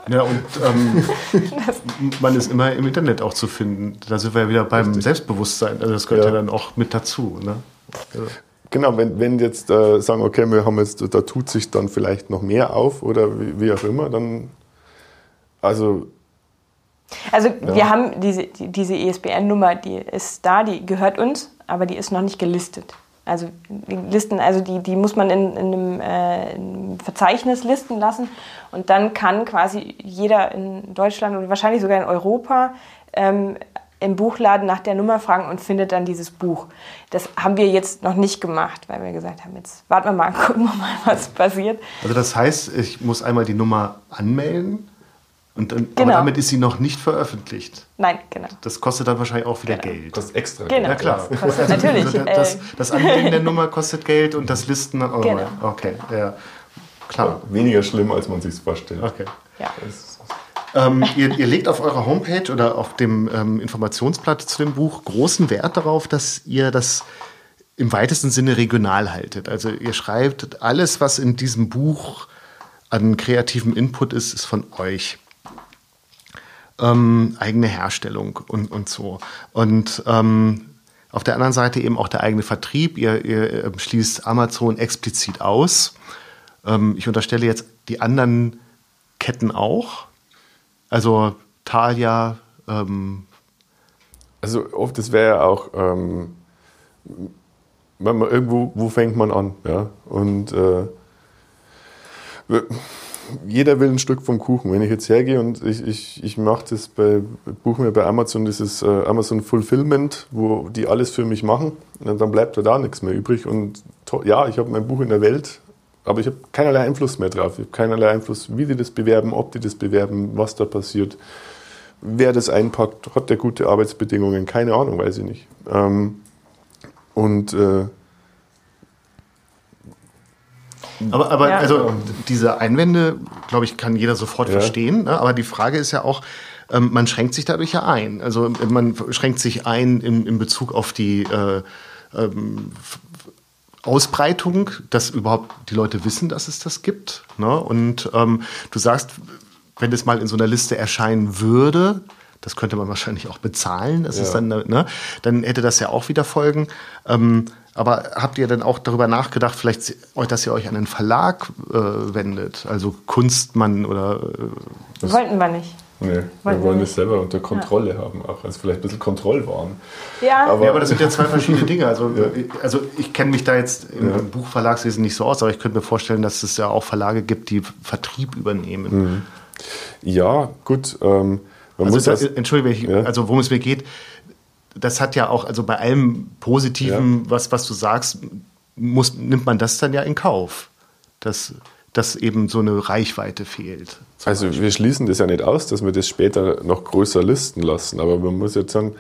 Ja, und ähm, man ist immer im Internet auch zu finden. Da sind wir ja wieder beim Selbstbewusstsein. Also das gehört ja, Ja. dann auch mit dazu. Ne? Also, Genau, wenn, wenn jetzt äh, sagen, okay, wir haben jetzt, da tut sich dann vielleicht noch mehr auf oder wie, wie auch immer, dann. Also Also wir haben diese, die, diese ISBN-Nummer, die ist da, die gehört uns, aber die ist noch nicht gelistet. Also die Listen, also die, die muss man in, in, einem, äh, in einem Verzeichnis listen lassen und dann kann quasi jeder in Deutschland und wahrscheinlich sogar in Europa ähm, im Buchladen nach der Nummer fragen und findet dann dieses Buch. Das haben wir jetzt noch nicht gemacht, weil wir gesagt haben, jetzt warten wir mal, gucken wir mal, was passiert. also das heißt, ich muss einmal die Nummer anmelden und dann, Genau. aber damit ist sie noch nicht veröffentlicht. Nein, genau. Das kostet dann wahrscheinlich auch wieder Geld. kostet extra. Genau. Ja klar. Kostet natürlich. Also Das, äh, das Anmelden der Nummer kostet Geld und das Listen dann auch Genau. Okay, ja. Klar. Weniger schlimm, als man sich vorstellt. Okay. ja. Ähm, ihr, ihr legt auf eurer Homepage oder auf dem ähm, Informationsblatt zu dem Buch großen Wert darauf, dass ihr das im weitesten Sinne regional haltet. Also ihr schreibt, alles, was in diesem Buch an kreativem Input ist, ist von euch. Ähm, eigene Herstellung und, und so. Und ähm, auf der anderen Seite eben auch der eigene Vertrieb. Ihr, ihr ähm, schließt Amazon explizit aus. Ähm, ich unterstelle jetzt die anderen Ketten auch. Also Thalia, ähm, Also oft, das wäre ja auch, ähm, wenn man irgendwo, wo fängt man an? Ja? Und äh, jeder will ein Stück vom Kuchen. Wenn ich jetzt hergehe und ich, ich, ich mache das bei, buche mir bei Amazon dieses äh, Amazon Fulfillment, wo die alles für mich machen, dann bleibt da da nichts mehr übrig. Und ja, ich habe mein Buch in der Welt, aber ich habe keinerlei Einfluss mehr drauf. Ich habe keinerlei Einfluss, wie die das bewerben, ob die das bewerben, was da passiert. Wer das einpackt, hat der gute Arbeitsbedingungen? Keine Ahnung, weiß ich nicht. Ähm, und äh, Aber, aber ja. also diese Einwände, glaube ich, kann jeder sofort ja. verstehen. Ne? Aber die Frage ist ja auch, ähm, man schränkt sich dadurch ja ein. Also man schränkt sich ein in, in Bezug auf die äh, ähm, Ausbreitung, dass überhaupt die Leute wissen, dass es das gibt. Ne? Und ähm, du sagst, wenn es mal in so einer Liste erscheinen würde, das könnte man wahrscheinlich auch bezahlen, das ja. ist dann, ne, dann hätte das ja auch wieder Folgen. Ähm, aber habt ihr denn auch darüber nachgedacht, vielleicht, dass ihr euch an einen Verlag äh, wendet? Also Kunstmann oder. Äh, Wollten wir nicht. Nee, wir wollen es selber unter Kontrolle ja. haben, auch. Also vielleicht ein bisschen Kontrollwahn. Ja. Aber, ja, aber das sind ja zwei verschiedene Dinge. Also, ja. also ich kenne mich da jetzt im, ja. Buchverlagswesen nicht so aus, aber ich könnte mir vorstellen, dass es ja auch Verlage gibt, die Vertrieb übernehmen. Mhm. Ja, gut. Ähm, also das, Entschuldigung, ich, also worum es mir geht, das hat ja auch, also bei allem Positiven, was, was du sagst, muss, nimmt man das dann ja in Kauf. Dass, dass eben so eine Reichweite fehlt. Also Beispiel. wir schließen das ja nicht aus, dass wir das später noch größer listen lassen, aber man muss jetzt sagen,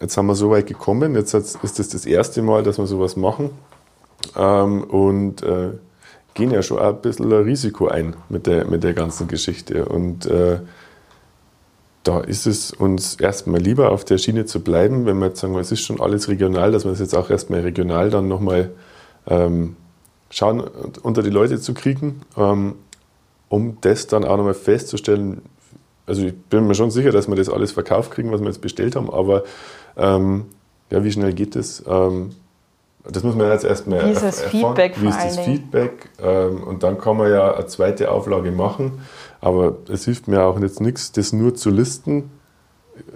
jetzt haben wir so weit gekommen, jetzt ist das das erste Mal, dass wir sowas machen ähm, und äh, gehen ja schon ein bisschen ein Risiko ein mit der, mit der ganzen Geschichte und äh, da ist es uns erstmal lieber auf der Schiene zu bleiben, wenn wir jetzt sagen, es ist schon alles regional, dass wir es das jetzt auch erstmal regional dann nochmal ähm, schauen, unter die Leute zu kriegen, ähm, um das dann auch nochmal festzustellen. Also ich bin mir schon sicher, dass wir das alles verkauft kriegen, was wir jetzt bestellt haben, aber ähm, ja, wie schnell geht das? Ähm, das muss man jetzt erstmal Wie ist das erfahren. Feedback Wie ist das Feedback? Ähm, und dann kann man ja eine zweite Auflage machen. Aber es hilft mir auch jetzt nichts, das nur zu listen,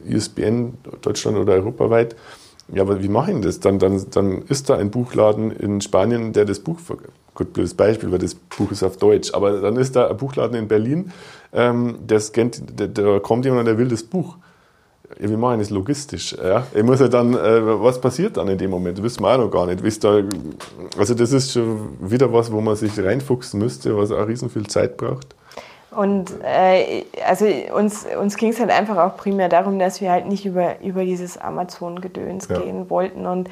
ISBN Deutschland oder europaweit, ja, aber wie mache ich das? Dann, dann, dann ist da ein Buchladen in Spanien, der das Buch, gut, blödes Beispiel, weil das Buch ist auf Deutsch, aber dann ist da ein Buchladen in Berlin, ähm, der scannt, da, da kommt jemand und der will das Buch. Ja, mache ich das logistisch? Ja? Ich muss ja dann, äh, was passiert dann in dem Moment? Das wissen wir auch noch gar nicht. Wie da, also das ist schon wieder was, wo man sich reinfuchsen müsste, was auch riesen viel Zeit braucht. Und äh, also uns, uns ging es halt einfach auch primär darum, dass wir halt nicht über, über dieses Amazon-Gedöns ja. gehen wollten. Und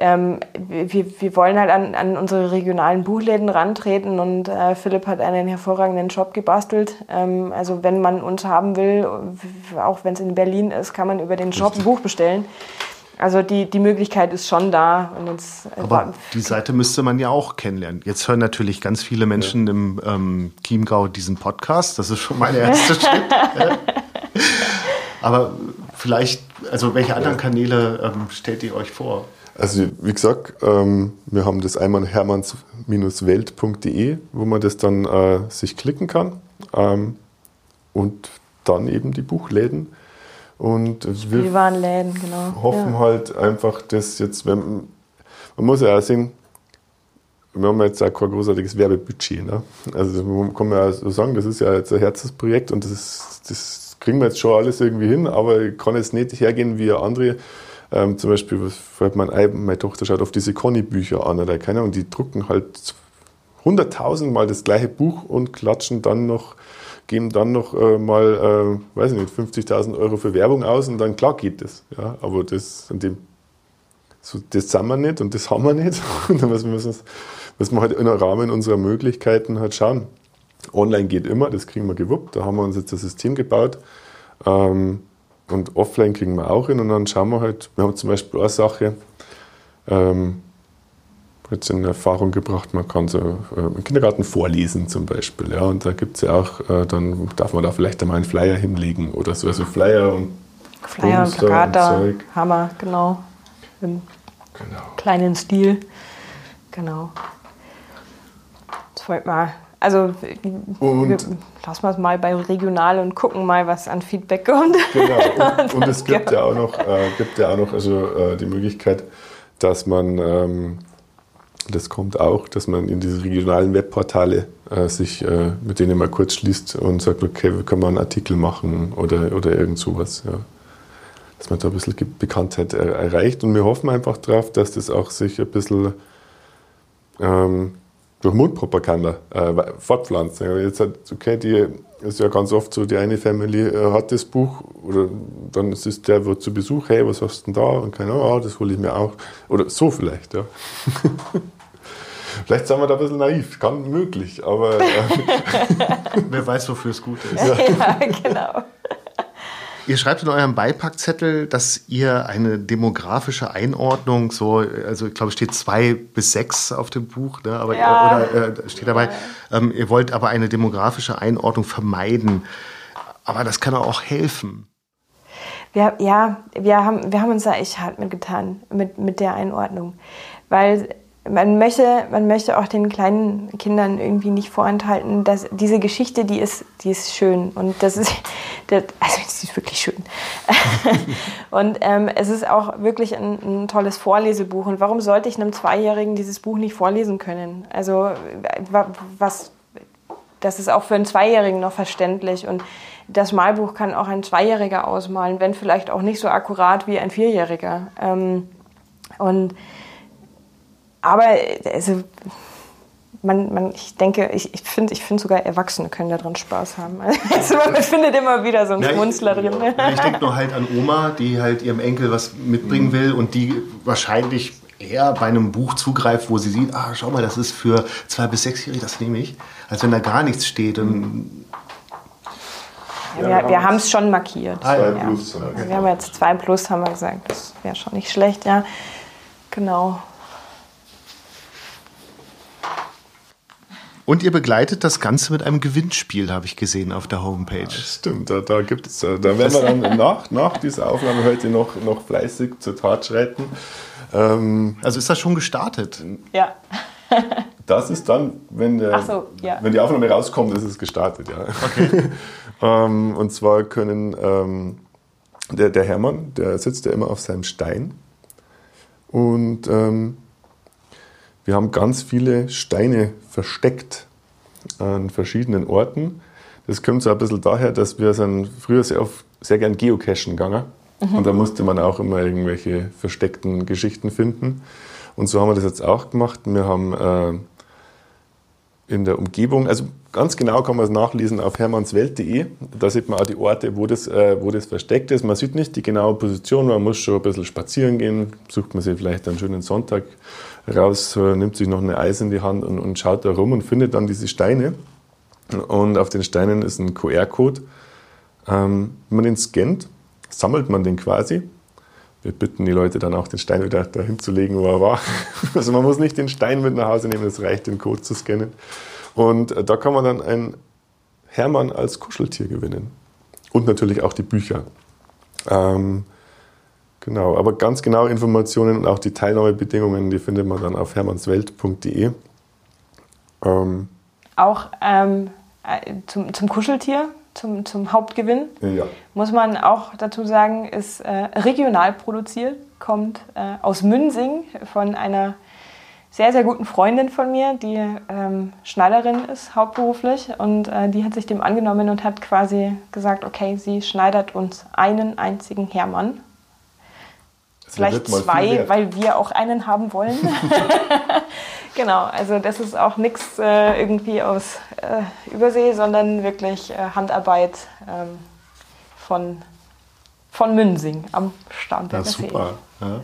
ähm, wir, wir wollen halt an, an unsere regionalen Buchläden rantreten und äh, Philipp hat einen hervorragenden Job gebastelt. Ähm, also wenn man uns haben will, auch wenn es in Berlin ist, kann man über den Shop ein Buch bestellen. Also die, die Möglichkeit ist schon da. Jetzt, äh, Aber die Seite müsste man ja auch kennenlernen. Jetzt hören natürlich ganz viele Menschen ja. im ähm, Chiemgau diesen Podcast. Das ist schon mein erster Schritt. Aber vielleicht, also welche anderen Kanäle ähm, stellt ihr euch vor? Also wie gesagt, ähm, wir haben das einmal hermanns-welt.de, wo man das dann äh, sich klicken kann. Ähm, und dann eben die Buchläden. Und wir genau. hoffen ja. halt einfach, dass jetzt, wenn, man muss ja auch sehen, wir haben jetzt auch kein großartiges Werbebudget. Ne? Also man kann ja so sagen, das ist ja jetzt ein Herzensprojekt und das, das kriegen wir jetzt schon alles irgendwie hin, aber ich kann jetzt nicht hergehen wie andere. Ähm, zum Beispiel, fällt mein, meine Tochter schaut auf diese Conny-Bücher an oder keine Ahnung, die drucken halt hunderttausendmal das gleiche Buch und klatschen dann noch geben dann noch äh, mal, äh, weiß ich nicht, 50.000 Euro für Werbung aus und dann klar geht das. Ja, aber das, dem, so, das sind wir nicht und das haben wir nicht. Und dann müssen, müssen wir halt im Rahmen unserer Möglichkeiten halt schauen. Online geht immer, das kriegen wir gewuppt. Da haben wir uns jetzt das System gebaut. Ähm, und offline kriegen wir auch hin und dann schauen wir halt, wir haben zum Beispiel eine Sache, ähm, jetzt in Erfahrung gebracht, man kann so äh, im Kindergarten vorlesen zum Beispiel. Ja, und da gibt es ja auch, äh, dann darf man da vielleicht einmal einen Flyer hinlegen oder so, also Flyer und Flyer und Plakate, Hammer, genau. Im genau. kleinen Stil. Genau. Das wollte mal. Also und, wir, lassen wir es mal bei regional und gucken mal, was an Feedback kommt. Genau. Und, und es gibt ja auch noch, äh, gibt ja auch noch also, äh, die Möglichkeit, dass man ähm, das kommt auch, dass man in diese regionalen Webportale äh, sich äh, mit denen mal kurz schließt und sagt, okay, wir können mal einen Artikel machen oder, oder irgend sowas. Ja. Dass man da ein bisschen Bekanntheit er erreicht. Und wir hoffen einfach darauf, dass das auch sich ein bisschen ähm, durch Mundpropaganda äh, fortpflanzt. Jetzt hat, okay, die ist ja ganz oft so, die eine Family äh, hat das Buch oder dann ist es der wird zu Besuch, hey, was hast du denn da? Und keine Ahnung, ah, das hole ich mir auch. Oder so vielleicht, ja. Vielleicht sind wir da ein bisschen naiv, kann möglich, aber. Äh, Wer weiß, wofür es gut ist. ja, genau. Ihr schreibt in eurem Beipackzettel, dass ihr eine demografische Einordnung, so, also ich glaube, steht zwei bis sechs auf dem Buch, ne? aber Ja. oder äh, steht dabei, ähm, ihr wollt aber eine demografische Einordnung vermeiden. Aber das kann auch helfen. Wir, ja, wir haben, wir haben uns da echt hart mitgetan mit, mit der Einordnung. Weil man möchte, man möchte auch den kleinen Kindern irgendwie nicht vorenthalten, dass diese Geschichte, die ist, die ist schön. Und das ist, das, also sie ist wirklich schön. und ähm, es ist auch wirklich ein, ein tolles Vorlesebuch. Und warum sollte ich einem Zweijährigen dieses Buch nicht vorlesen können? Also wa- was, das ist auch für einen Zweijährigen noch verständlich. Und das Malbuch kann auch ein Zweijähriger ausmalen, wenn vielleicht auch nicht so akkurat wie ein Vierjähriger. Ähm, und aber also, man, man, ich denke, ich, ich finde ich find sogar Erwachsene können daran Spaß haben. Also man findet immer wieder so einen Ja, ich- Schmunzler drin. Ja, ich denke nur halt an Oma, die halt ihrem Enkel was mitbringen will und die wahrscheinlich eher bei einem Buch zugreift, wo sie sieht, ah, schau mal, das ist für zwei bis sechsjährige, das nehme ich, als wenn da gar nichts steht. Und Ja, wir wir haben es schon markiert. Zwei ja. plus. so. Wir haben jetzt zwei plus, haben wir gesagt. Das wäre schon nicht schlecht, ja. Genau. Und ihr begleitet das Ganze mit einem Gewinnspiel, habe ich gesehen auf der Homepage. Stimmt, da, da gibt es, da werden wir dann nach, nach dieser Aufnahme heute noch, noch fleißig zur Tat schreiten. Ähm, Also ist das schon gestartet? Ja. das ist dann, wenn, der, so, ja. wenn die Aufnahme rauskommt, ist es gestartet, ja. ähm, und zwar können ähm, der, der Hermann, der sitzt ja immer auf seinem Stein. Und ähm, wir haben ganz viele Steine versteckt an verschiedenen Orten. Das kommt so ein bisschen daher, dass wir sind früher sehr, auf, sehr gern geocachen gegangen. Und da musste man auch immer irgendwelche versteckten Geschichten finden. Und so haben wir das jetzt auch gemacht. Wir haben äh, in der Umgebung, also ganz genau kann man es nachlesen auf hermannswelt.de. Da sieht man auch die Orte, wo das, äh, wo das versteckt ist. Man sieht nicht die genaue Position, man muss schon ein bisschen spazieren gehen. Sucht man sich vielleicht einen schönen Sonntag raus, äh, nimmt sich noch eine Eis in die Hand und, und schaut da rum und findet dann diese Steine. Und auf den Steinen ist ein QR-Code. Ähm, wenn man den scannt, sammelt man den quasi. Wir bitten die Leute dann auch, den Stein wieder dahin zu legen, wo er war. Also man muss nicht den Stein mit nach Hause nehmen, es reicht, den Code zu scannen. Und äh, da kann man dann ein Hermann als Kuscheltier gewinnen. Und natürlich auch die Bücher. Ähm, genau, aber ganz genaue Informationen und auch die Teilnahmebedingungen, die findet man dann auf hermannswelt.de. Ähm, Auch ähm, äh, zum, zum Kuscheltier, zum, zum Hauptgewinn, ja. muss man auch dazu sagen, ist äh, regional produziert, kommt äh, aus Münsing von einer sehr, sehr guten Freundin von mir, die ähm, Schneiderin ist, hauptberuflich. Und äh, die hat sich dem angenommen und hat quasi gesagt, okay, sie schneidert uns einen einzigen Hermann. Vielleicht zwei, weil wir auch einen haben wollen. genau, also das ist auch nichts äh, irgendwie aus äh, Übersee, sondern wirklich äh, Handarbeit ähm, von, von Münsing am Ja, Starnberger See. super. Ja.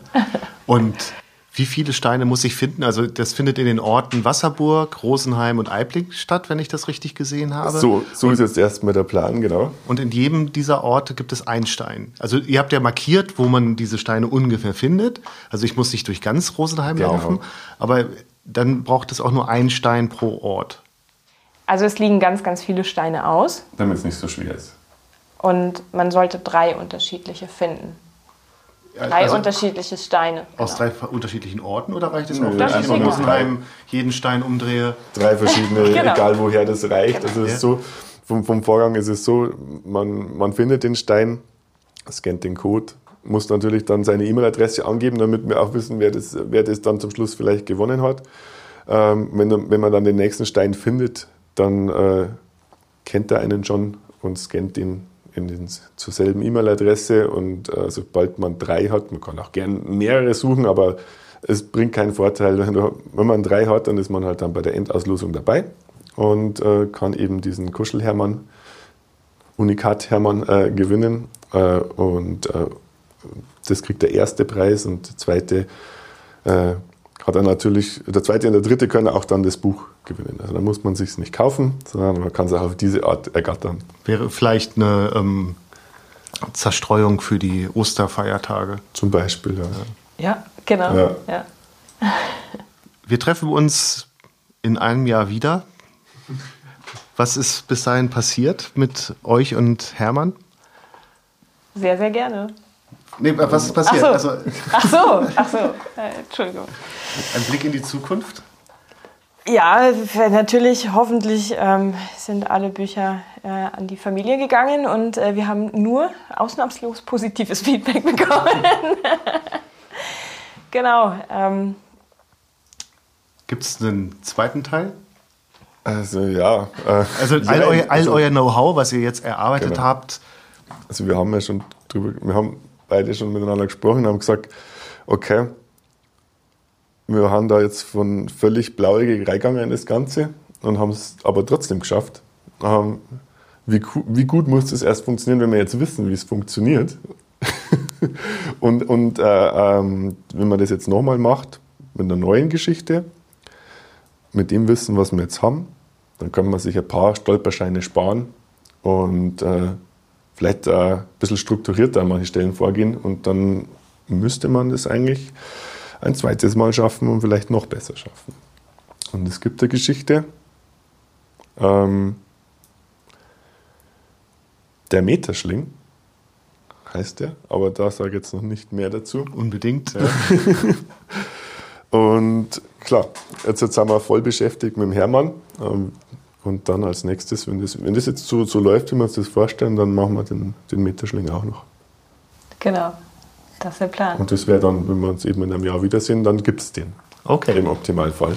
Und wie viele Steine muss ich finden? Also das findet in den Orten Wasserburg, Rosenheim und Eibling statt, wenn ich das richtig gesehen habe. So, so ist jetzt erstmal der Plan, genau. Und in jedem dieser Orte gibt es einen Stein. Also ihr habt ja markiert, wo man diese Steine ungefähr findet. Also ich muss nicht durch ganz Rosenheim Genau. laufen, aber dann braucht es auch nur einen Stein pro Ort. Also es liegen ganz, ganz viele Steine aus Damit es nicht so schwer ist. und man sollte drei unterschiedliche finden. Drei Also unterschiedliche Steine. aus genau. drei unterschiedlichen Orten oder reicht es auch, wenn das ich ist in. Rosenheim jeden Stein umdrehe? drei verschiedene, Genau. egal woher das reicht. Also es ist so, vom, vom Vorgang ist es so, man, man findet den Stein, scannt den Code, muss natürlich dann seine E-Mail-Adresse angeben, damit wir auch wissen, wer das, wer das dann zum Schluss vielleicht gewonnen hat. Ähm, wenn, wenn man dann den nächsten Stein findet, dann äh, kennt er einen schon und scannt ihn in den, zur selben E-Mail-Adresse und äh, sobald man drei hat, man kann auch gern mehrere suchen, aber es bringt keinen Vorteil. Wenn, man drei hat, dann ist man halt dann bei der Endauslosung dabei und äh, kann eben diesen Kuschelhermann, Unikat-Hermann äh, gewinnen äh, und äh, das kriegt der erste Preis und der zweite äh, hat er natürlich, der zweite und der dritte können auch dann das Buch gewinnen. Also da muss man sich nicht kaufen, sondern man kann es auch auf diese Art ergattern. Wäre vielleicht eine ähm, Zerstreuung für die Osterfeiertage. Zum Beispiel, ja. Ja, genau. Ja. Ja. Wir treffen uns in einem Jahr wieder. Was ist bis dahin passiert mit euch und Hermann? Sehr, sehr gerne. Nee, was ist passiert? Ach Also so. Ach so, ach so. Äh, Entschuldigung. ein Blick in die Zukunft? Ja, natürlich, hoffentlich ähm, sind alle Bücher äh, an die Familie gegangen und äh, wir haben nur ausnahmslos positives Feedback bekommen. genau. Ähm, Gibt es einen zweiten Teil? Also ja. Äh, Also all, ja, euer, all also- euer Know-how, was ihr jetzt erarbeitet Genau. habt, Also wir haben ja schon drüber, wir haben beide schon miteinander gesprochen und haben gesagt, okay, wir haben da jetzt von völlig blauäugig reingegangen in das Ganze und haben es aber trotzdem geschafft. Ähm, wie, wie gut muss das erst funktionieren, wenn wir jetzt wissen, wie es funktioniert? und und äh, ähm, wenn man das jetzt nochmal macht, mit einer neuen Geschichte, mit dem Wissen, was wir jetzt haben, dann kann man sich ein paar Stolpersteine sparen und äh, vielleicht äh, ein bisschen strukturierter an manchen Stellen vorgehen und dann müsste man das eigentlich ein zweites Mal schaffen und vielleicht noch besser schaffen. Und es gibt eine Geschichte, ähm, der Meterschling heißt der, aber da sage ich jetzt noch nicht mehr dazu. unbedingt. Und klar, jetzt, jetzt sind wir voll beschäftigt mit dem Hermann. Ähm, und dann als nächstes, wenn das, wenn das jetzt so, so läuft, wie wir uns das vorstellen, dann machen wir den, den Meterschling auch noch. genau. Das ist der Plan. Und das wäre dann, wenn wir uns eben in einem Jahr wiedersehen, dann gibt es den. Okay, Im Optimalfall.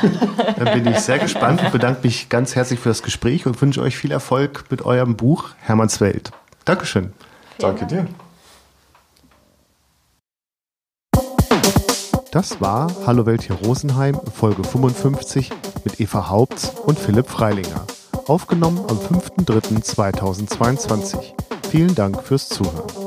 dann bin ich sehr gespannt und bedanke mich ganz herzlich für das Gespräch und wünsche euch viel Erfolg mit eurem Buch Hermanns Welt. Dankeschön. Danke dir. Das war Hallo Welt hier Rosenheim, Folge 55 mit Eva Haupts und Philipp Freilinger. Aufgenommen am 5.3.2022. Vielen Dank fürs Zuhören.